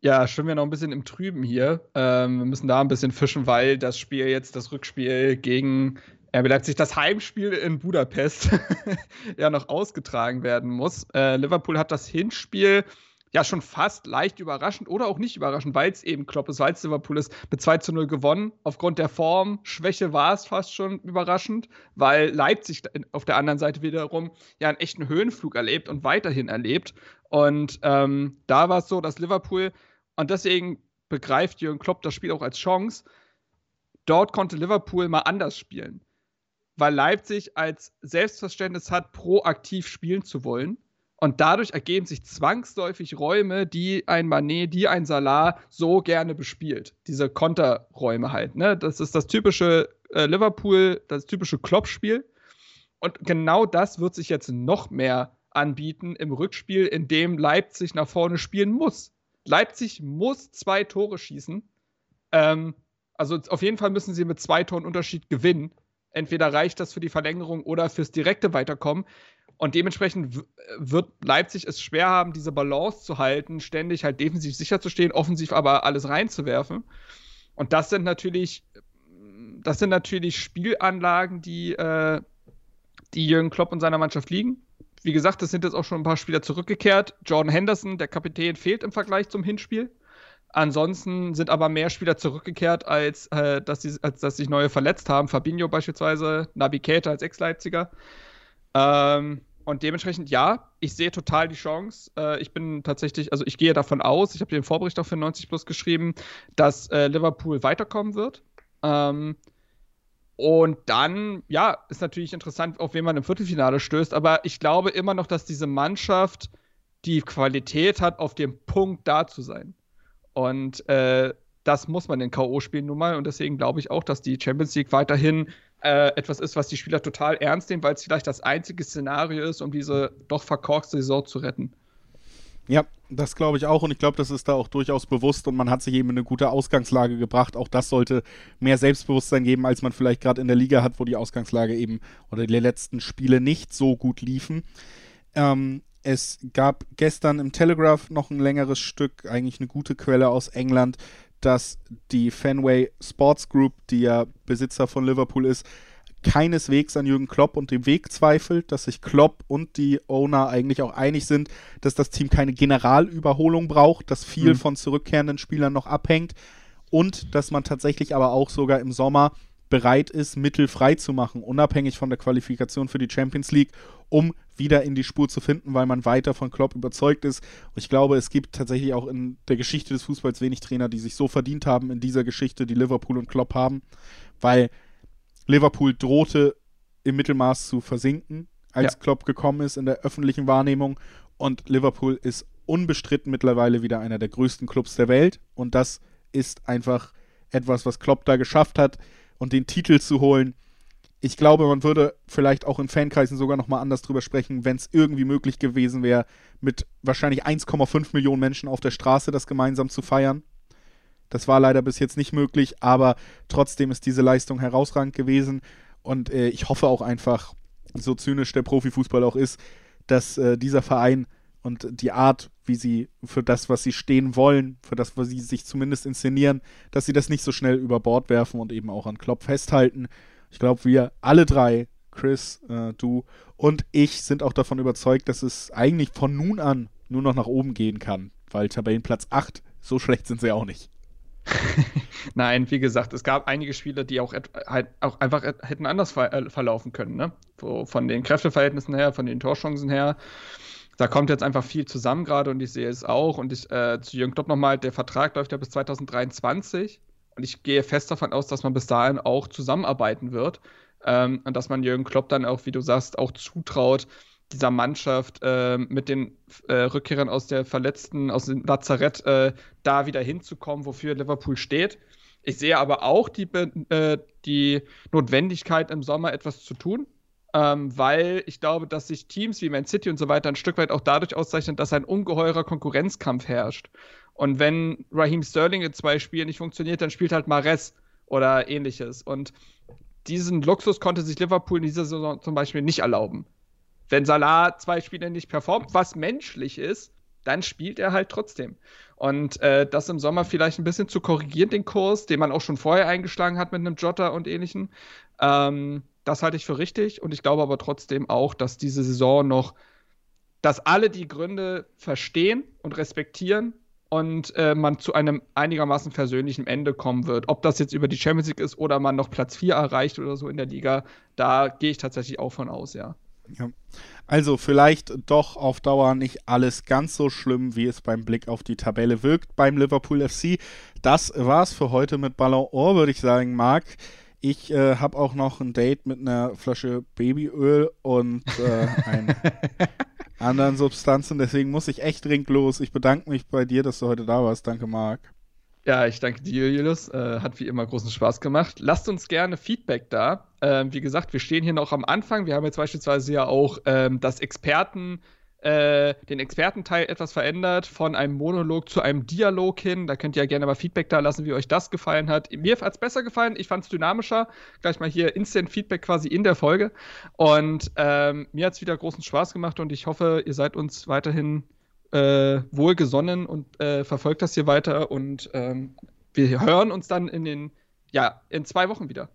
Speaker 3: ja, schwimmen wir noch ein bisschen im Trüben hier. Ähm, wir müssen da ein bisschen fischen, weil das Spiel jetzt, das Rückspiel gegen RB Leipzig das Heimspiel in Budapest <laughs> ja noch ausgetragen werden muss. Äh, Liverpool hat das Hinspiel ja schon fast leicht überraschend oder auch nicht überraschend, weil es eben Klopp ist, weil es Liverpool ist, mit 2 zu 0 gewonnen. Aufgrund der Formschwäche war es fast schon überraschend, weil Leipzig auf der anderen Seite wiederum ja einen echten Höhenflug erlebt und weiterhin erlebt. Und ähm, da war es so, dass Liverpool, und deswegen begreift Jürgen Klopp das Spiel auch als Chance. Dort konnte Liverpool mal anders spielen, weil Leipzig als Selbstverständnis hat, proaktiv spielen zu wollen. Und dadurch ergeben sich zwangsläufig Räume, die ein Manet, die ein Salah so gerne bespielt. Diese Konterräume halt. Ne? Das ist das typische äh, Liverpool, das typische Klopp-Spiel. Und genau das wird sich jetzt noch mehr anbieten im Rückspiel, in dem Leipzig nach vorne spielen muss. Leipzig muss zwei Tore schießen. Ähm, also auf jeden Fall müssen sie mit zwei Toren Unterschied gewinnen. Entweder reicht das für die Verlängerung oder fürs direkte Weiterkommen. Und dementsprechend wird Leipzig es schwer haben, diese Balance zu halten, ständig halt defensiv sicher zu stehen, offensiv aber alles reinzuwerfen. Und das sind natürlich, das sind natürlich Spielanlagen, die, äh, die Jürgen Klopp und seiner Mannschaft liegen. Wie gesagt, es sind jetzt auch schon ein paar Spieler zurückgekehrt. Jordan Henderson, der Kapitän, fehlt im Vergleich zum Hinspiel. Ansonsten sind aber mehr Spieler zurückgekehrt, als, äh, dass, sie, als dass sich neue verletzt haben. Fabinho beispielsweise, Nabi Keita als Ex-Leipziger. Ähm, und dementsprechend, ja, ich sehe total die Chance. Äh, ich bin tatsächlich, also ich gehe davon aus, ich habe den Vorbericht auch für 90 Plus geschrieben, dass äh, Liverpool weiterkommen wird. Ähm, und dann, ja, ist natürlich interessant, auf wen man im Viertelfinale stößt. Aber ich glaube immer noch, dass diese Mannschaft die Qualität hat, auf dem Punkt da zu sein. Und äh, das muss man in K.O.-Spielen nun mal. Und deswegen glaube ich auch, dass die Champions League weiterhin äh, etwas ist, was die Spieler total ernst nehmen, weil es vielleicht das einzige Szenario ist, um diese doch verkorkste Saison zu retten.
Speaker 2: Ja, das glaube ich auch und ich glaube, das ist da auch durchaus bewusst und man hat sich eben in eine gute Ausgangslage gebracht. Auch das sollte mehr Selbstbewusstsein geben, als man vielleicht gerade in der Liga hat, wo die Ausgangslage eben oder die letzten Spiele nicht so gut liefen. Ähm, es gab gestern im Telegraph noch ein längeres Stück, eigentlich eine gute Quelle aus England, dass die Fenway Sports Group, die ja Besitzer von Liverpool ist, keineswegs an Jürgen Klopp und dem Weg zweifelt, dass sich Klopp und die Owner eigentlich auch einig sind, dass das Team keine Generalüberholung braucht, dass viel mhm. von zurückkehrenden Spielern noch abhängt und dass man tatsächlich aber auch sogar im Sommer bereit ist, Mittel frei zu machen, unabhängig von der Qualifikation für die Champions League, um wieder in die Spur zu finden, weil man weiter von Klopp überzeugt ist. Und ich glaube, es gibt tatsächlich auch in der Geschichte des Fußballs wenig Trainer, die sich so verdient haben in dieser Geschichte, die Liverpool und Klopp haben, weil Liverpool drohte im Mittelmaß zu versinken, als ja. Klopp gekommen ist in der öffentlichen Wahrnehmung. Und Liverpool ist unbestritten mittlerweile wieder einer der größten Clubs der Welt. Und das ist einfach etwas, was Klopp da geschafft hat und den Titel zu holen. Ich glaube, man würde vielleicht auch in Fankreisen sogar nochmal anders drüber sprechen, wenn es irgendwie möglich gewesen wäre, mit wahrscheinlich 1,5 Millionen Menschen auf der Straße das gemeinsam zu feiern. Das war leider bis jetzt nicht möglich, aber trotzdem ist diese Leistung herausragend gewesen. Und äh, ich hoffe auch einfach, so zynisch der Profifußball auch ist, dass äh, dieser Verein und die Art, wie sie für das, was sie stehen wollen, für das, was sie sich zumindest inszenieren, dass sie das nicht so schnell über Bord werfen und eben auch an Klopp festhalten. Ich glaube, wir alle drei, Chris, äh, du und ich, sind auch davon überzeugt, dass es eigentlich von nun an nur noch nach oben gehen kann, weil Tabellenplatz 8, so schlecht sind sie auch nicht. <laughs>
Speaker 3: Nein, wie gesagt, es gab einige Spiele, die auch, halt auch einfach hätten anders ver äh, verlaufen können. Ne? So von den Kräfteverhältnissen her, von den Torchancen her. Da kommt jetzt einfach viel zusammen gerade und ich sehe es auch. Und ich, äh, zu Jürgen Klopp nochmal, der Vertrag läuft ja bis 2023. Und ich gehe fest davon aus, dass man bis dahin auch zusammenarbeiten wird. Ähm, und dass man Jürgen Klopp dann auch, wie du sagst, auch zutraut, dieser Mannschaft äh, mit den äh, Rückkehrern aus der verletzten, aus dem Lazarett äh, da wieder hinzukommen, wofür Liverpool steht. Ich sehe aber auch die, äh, die Notwendigkeit im Sommer etwas zu tun, ähm, weil ich glaube, dass sich Teams wie Man City und so weiter ein Stück weit auch dadurch auszeichnen, dass ein ungeheurer Konkurrenzkampf herrscht. Und wenn Raheem Sterling in zwei Spielen nicht funktioniert, dann spielt halt Mares oder ähnliches. Und diesen Luxus konnte sich Liverpool in dieser Saison zum Beispiel nicht erlauben wenn Salah zwei Spiele nicht performt, was menschlich ist, dann spielt er halt trotzdem. Und äh, das im Sommer vielleicht ein bisschen zu korrigieren, den Kurs, den man auch schon vorher eingeschlagen hat mit einem Jotter und ähnlichem, ähm, das halte ich für richtig. Und ich glaube aber trotzdem auch, dass diese Saison noch, dass alle die Gründe verstehen und respektieren und äh, man zu einem einigermaßen versöhnlichen Ende kommen wird. Ob das jetzt über die Champions League ist oder man noch Platz 4 erreicht oder so in der Liga, da gehe ich tatsächlich auch von aus, ja.
Speaker 2: Ja. Also vielleicht doch auf Dauer nicht alles ganz so schlimm, wie es beim Blick auf die Tabelle wirkt beim Liverpool FC. Das war's für heute mit Ballon Ohr, würde ich sagen, Marc. Ich äh, habe auch noch ein Date mit einer Flasche Babyöl und äh, ein <laughs> anderen Substanzen. Deswegen muss ich echt dringend los. Ich bedanke mich bei dir, dass du heute da warst. Danke, Marc.
Speaker 3: Ja, ich danke dir, Julius. Äh, hat wie immer großen Spaß gemacht. Lasst uns gerne Feedback da. Ähm, wie gesagt, wir stehen hier noch am Anfang. Wir haben jetzt beispielsweise ja auch ähm, das Experten äh, den Expertenteil etwas verändert, von einem Monolog zu einem Dialog hin. Da könnt ihr ja gerne mal Feedback da lassen, wie euch das gefallen hat. Mir hat es besser gefallen, ich fand es dynamischer. Gleich mal hier Instant Feedback quasi in der Folge. Und ähm, mir hat es wieder großen Spaß gemacht und ich hoffe, ihr seid uns weiterhin äh, wohlgesonnen und äh, verfolgt das hier weiter. Und ähm, wir hören uns dann in den, ja, in zwei Wochen wieder.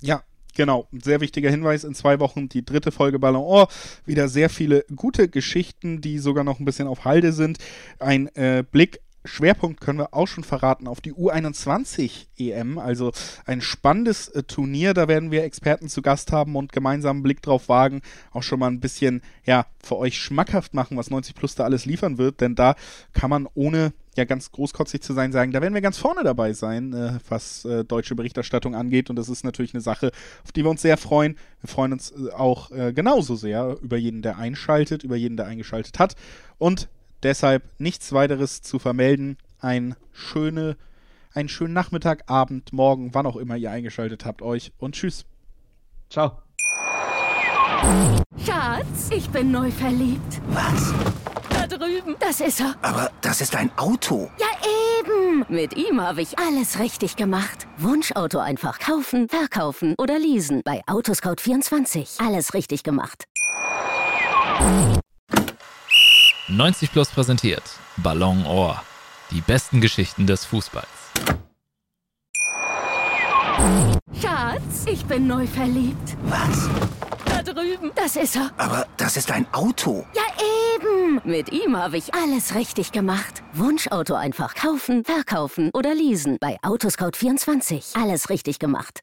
Speaker 2: Ja, Genau, sehr wichtiger Hinweis. In zwei Wochen die dritte Folge Ballon Or. Wieder sehr viele gute Geschichten, die sogar noch ein bisschen auf Halde sind. Ein äh, Blick Schwerpunkt können wir auch schon verraten auf die U21 EM, also ein spannendes äh, Turnier. Da werden wir Experten zu Gast haben und gemeinsam einen Blick drauf wagen, auch schon mal ein bisschen ja für euch schmackhaft machen, was 90 Plus da alles liefern wird, denn da kann man ohne ja ganz großkotzig zu sein sagen, da werden wir ganz vorne dabei sein, äh, was äh, deutsche Berichterstattung angeht. Und das ist natürlich eine Sache, auf die wir uns sehr freuen. Wir freuen uns äh, auch äh, genauso sehr über jeden, der einschaltet, über jeden, der eingeschaltet hat. Und Deshalb nichts weiteres zu vermelden. Ein schöne, einen schönen Nachmittag, Abend, Morgen, wann auch immer ihr eingeschaltet habt, euch und tschüss.
Speaker 3: Ciao.
Speaker 4: Schatz, ich bin neu verliebt.
Speaker 6: Was?
Speaker 4: Da drüben. Das ist er.
Speaker 6: Aber das ist ein Auto.
Speaker 4: Ja, eben. Mit ihm habe ich alles richtig gemacht. Wunschauto einfach kaufen, verkaufen oder leasen. Bei Autoscout24. Alles richtig gemacht.
Speaker 1: 90 Plus präsentiert Ballon Ohr. Die besten Geschichten des Fußballs.
Speaker 4: Schatz, ich bin neu verliebt.
Speaker 6: Was?
Speaker 4: Da drüben. Das ist er.
Speaker 6: Aber das ist ein Auto.
Speaker 4: Ja, eben. Mit ihm habe ich alles richtig gemacht. Wunschauto einfach kaufen, verkaufen oder leasen. Bei Autoscout24. Alles richtig gemacht.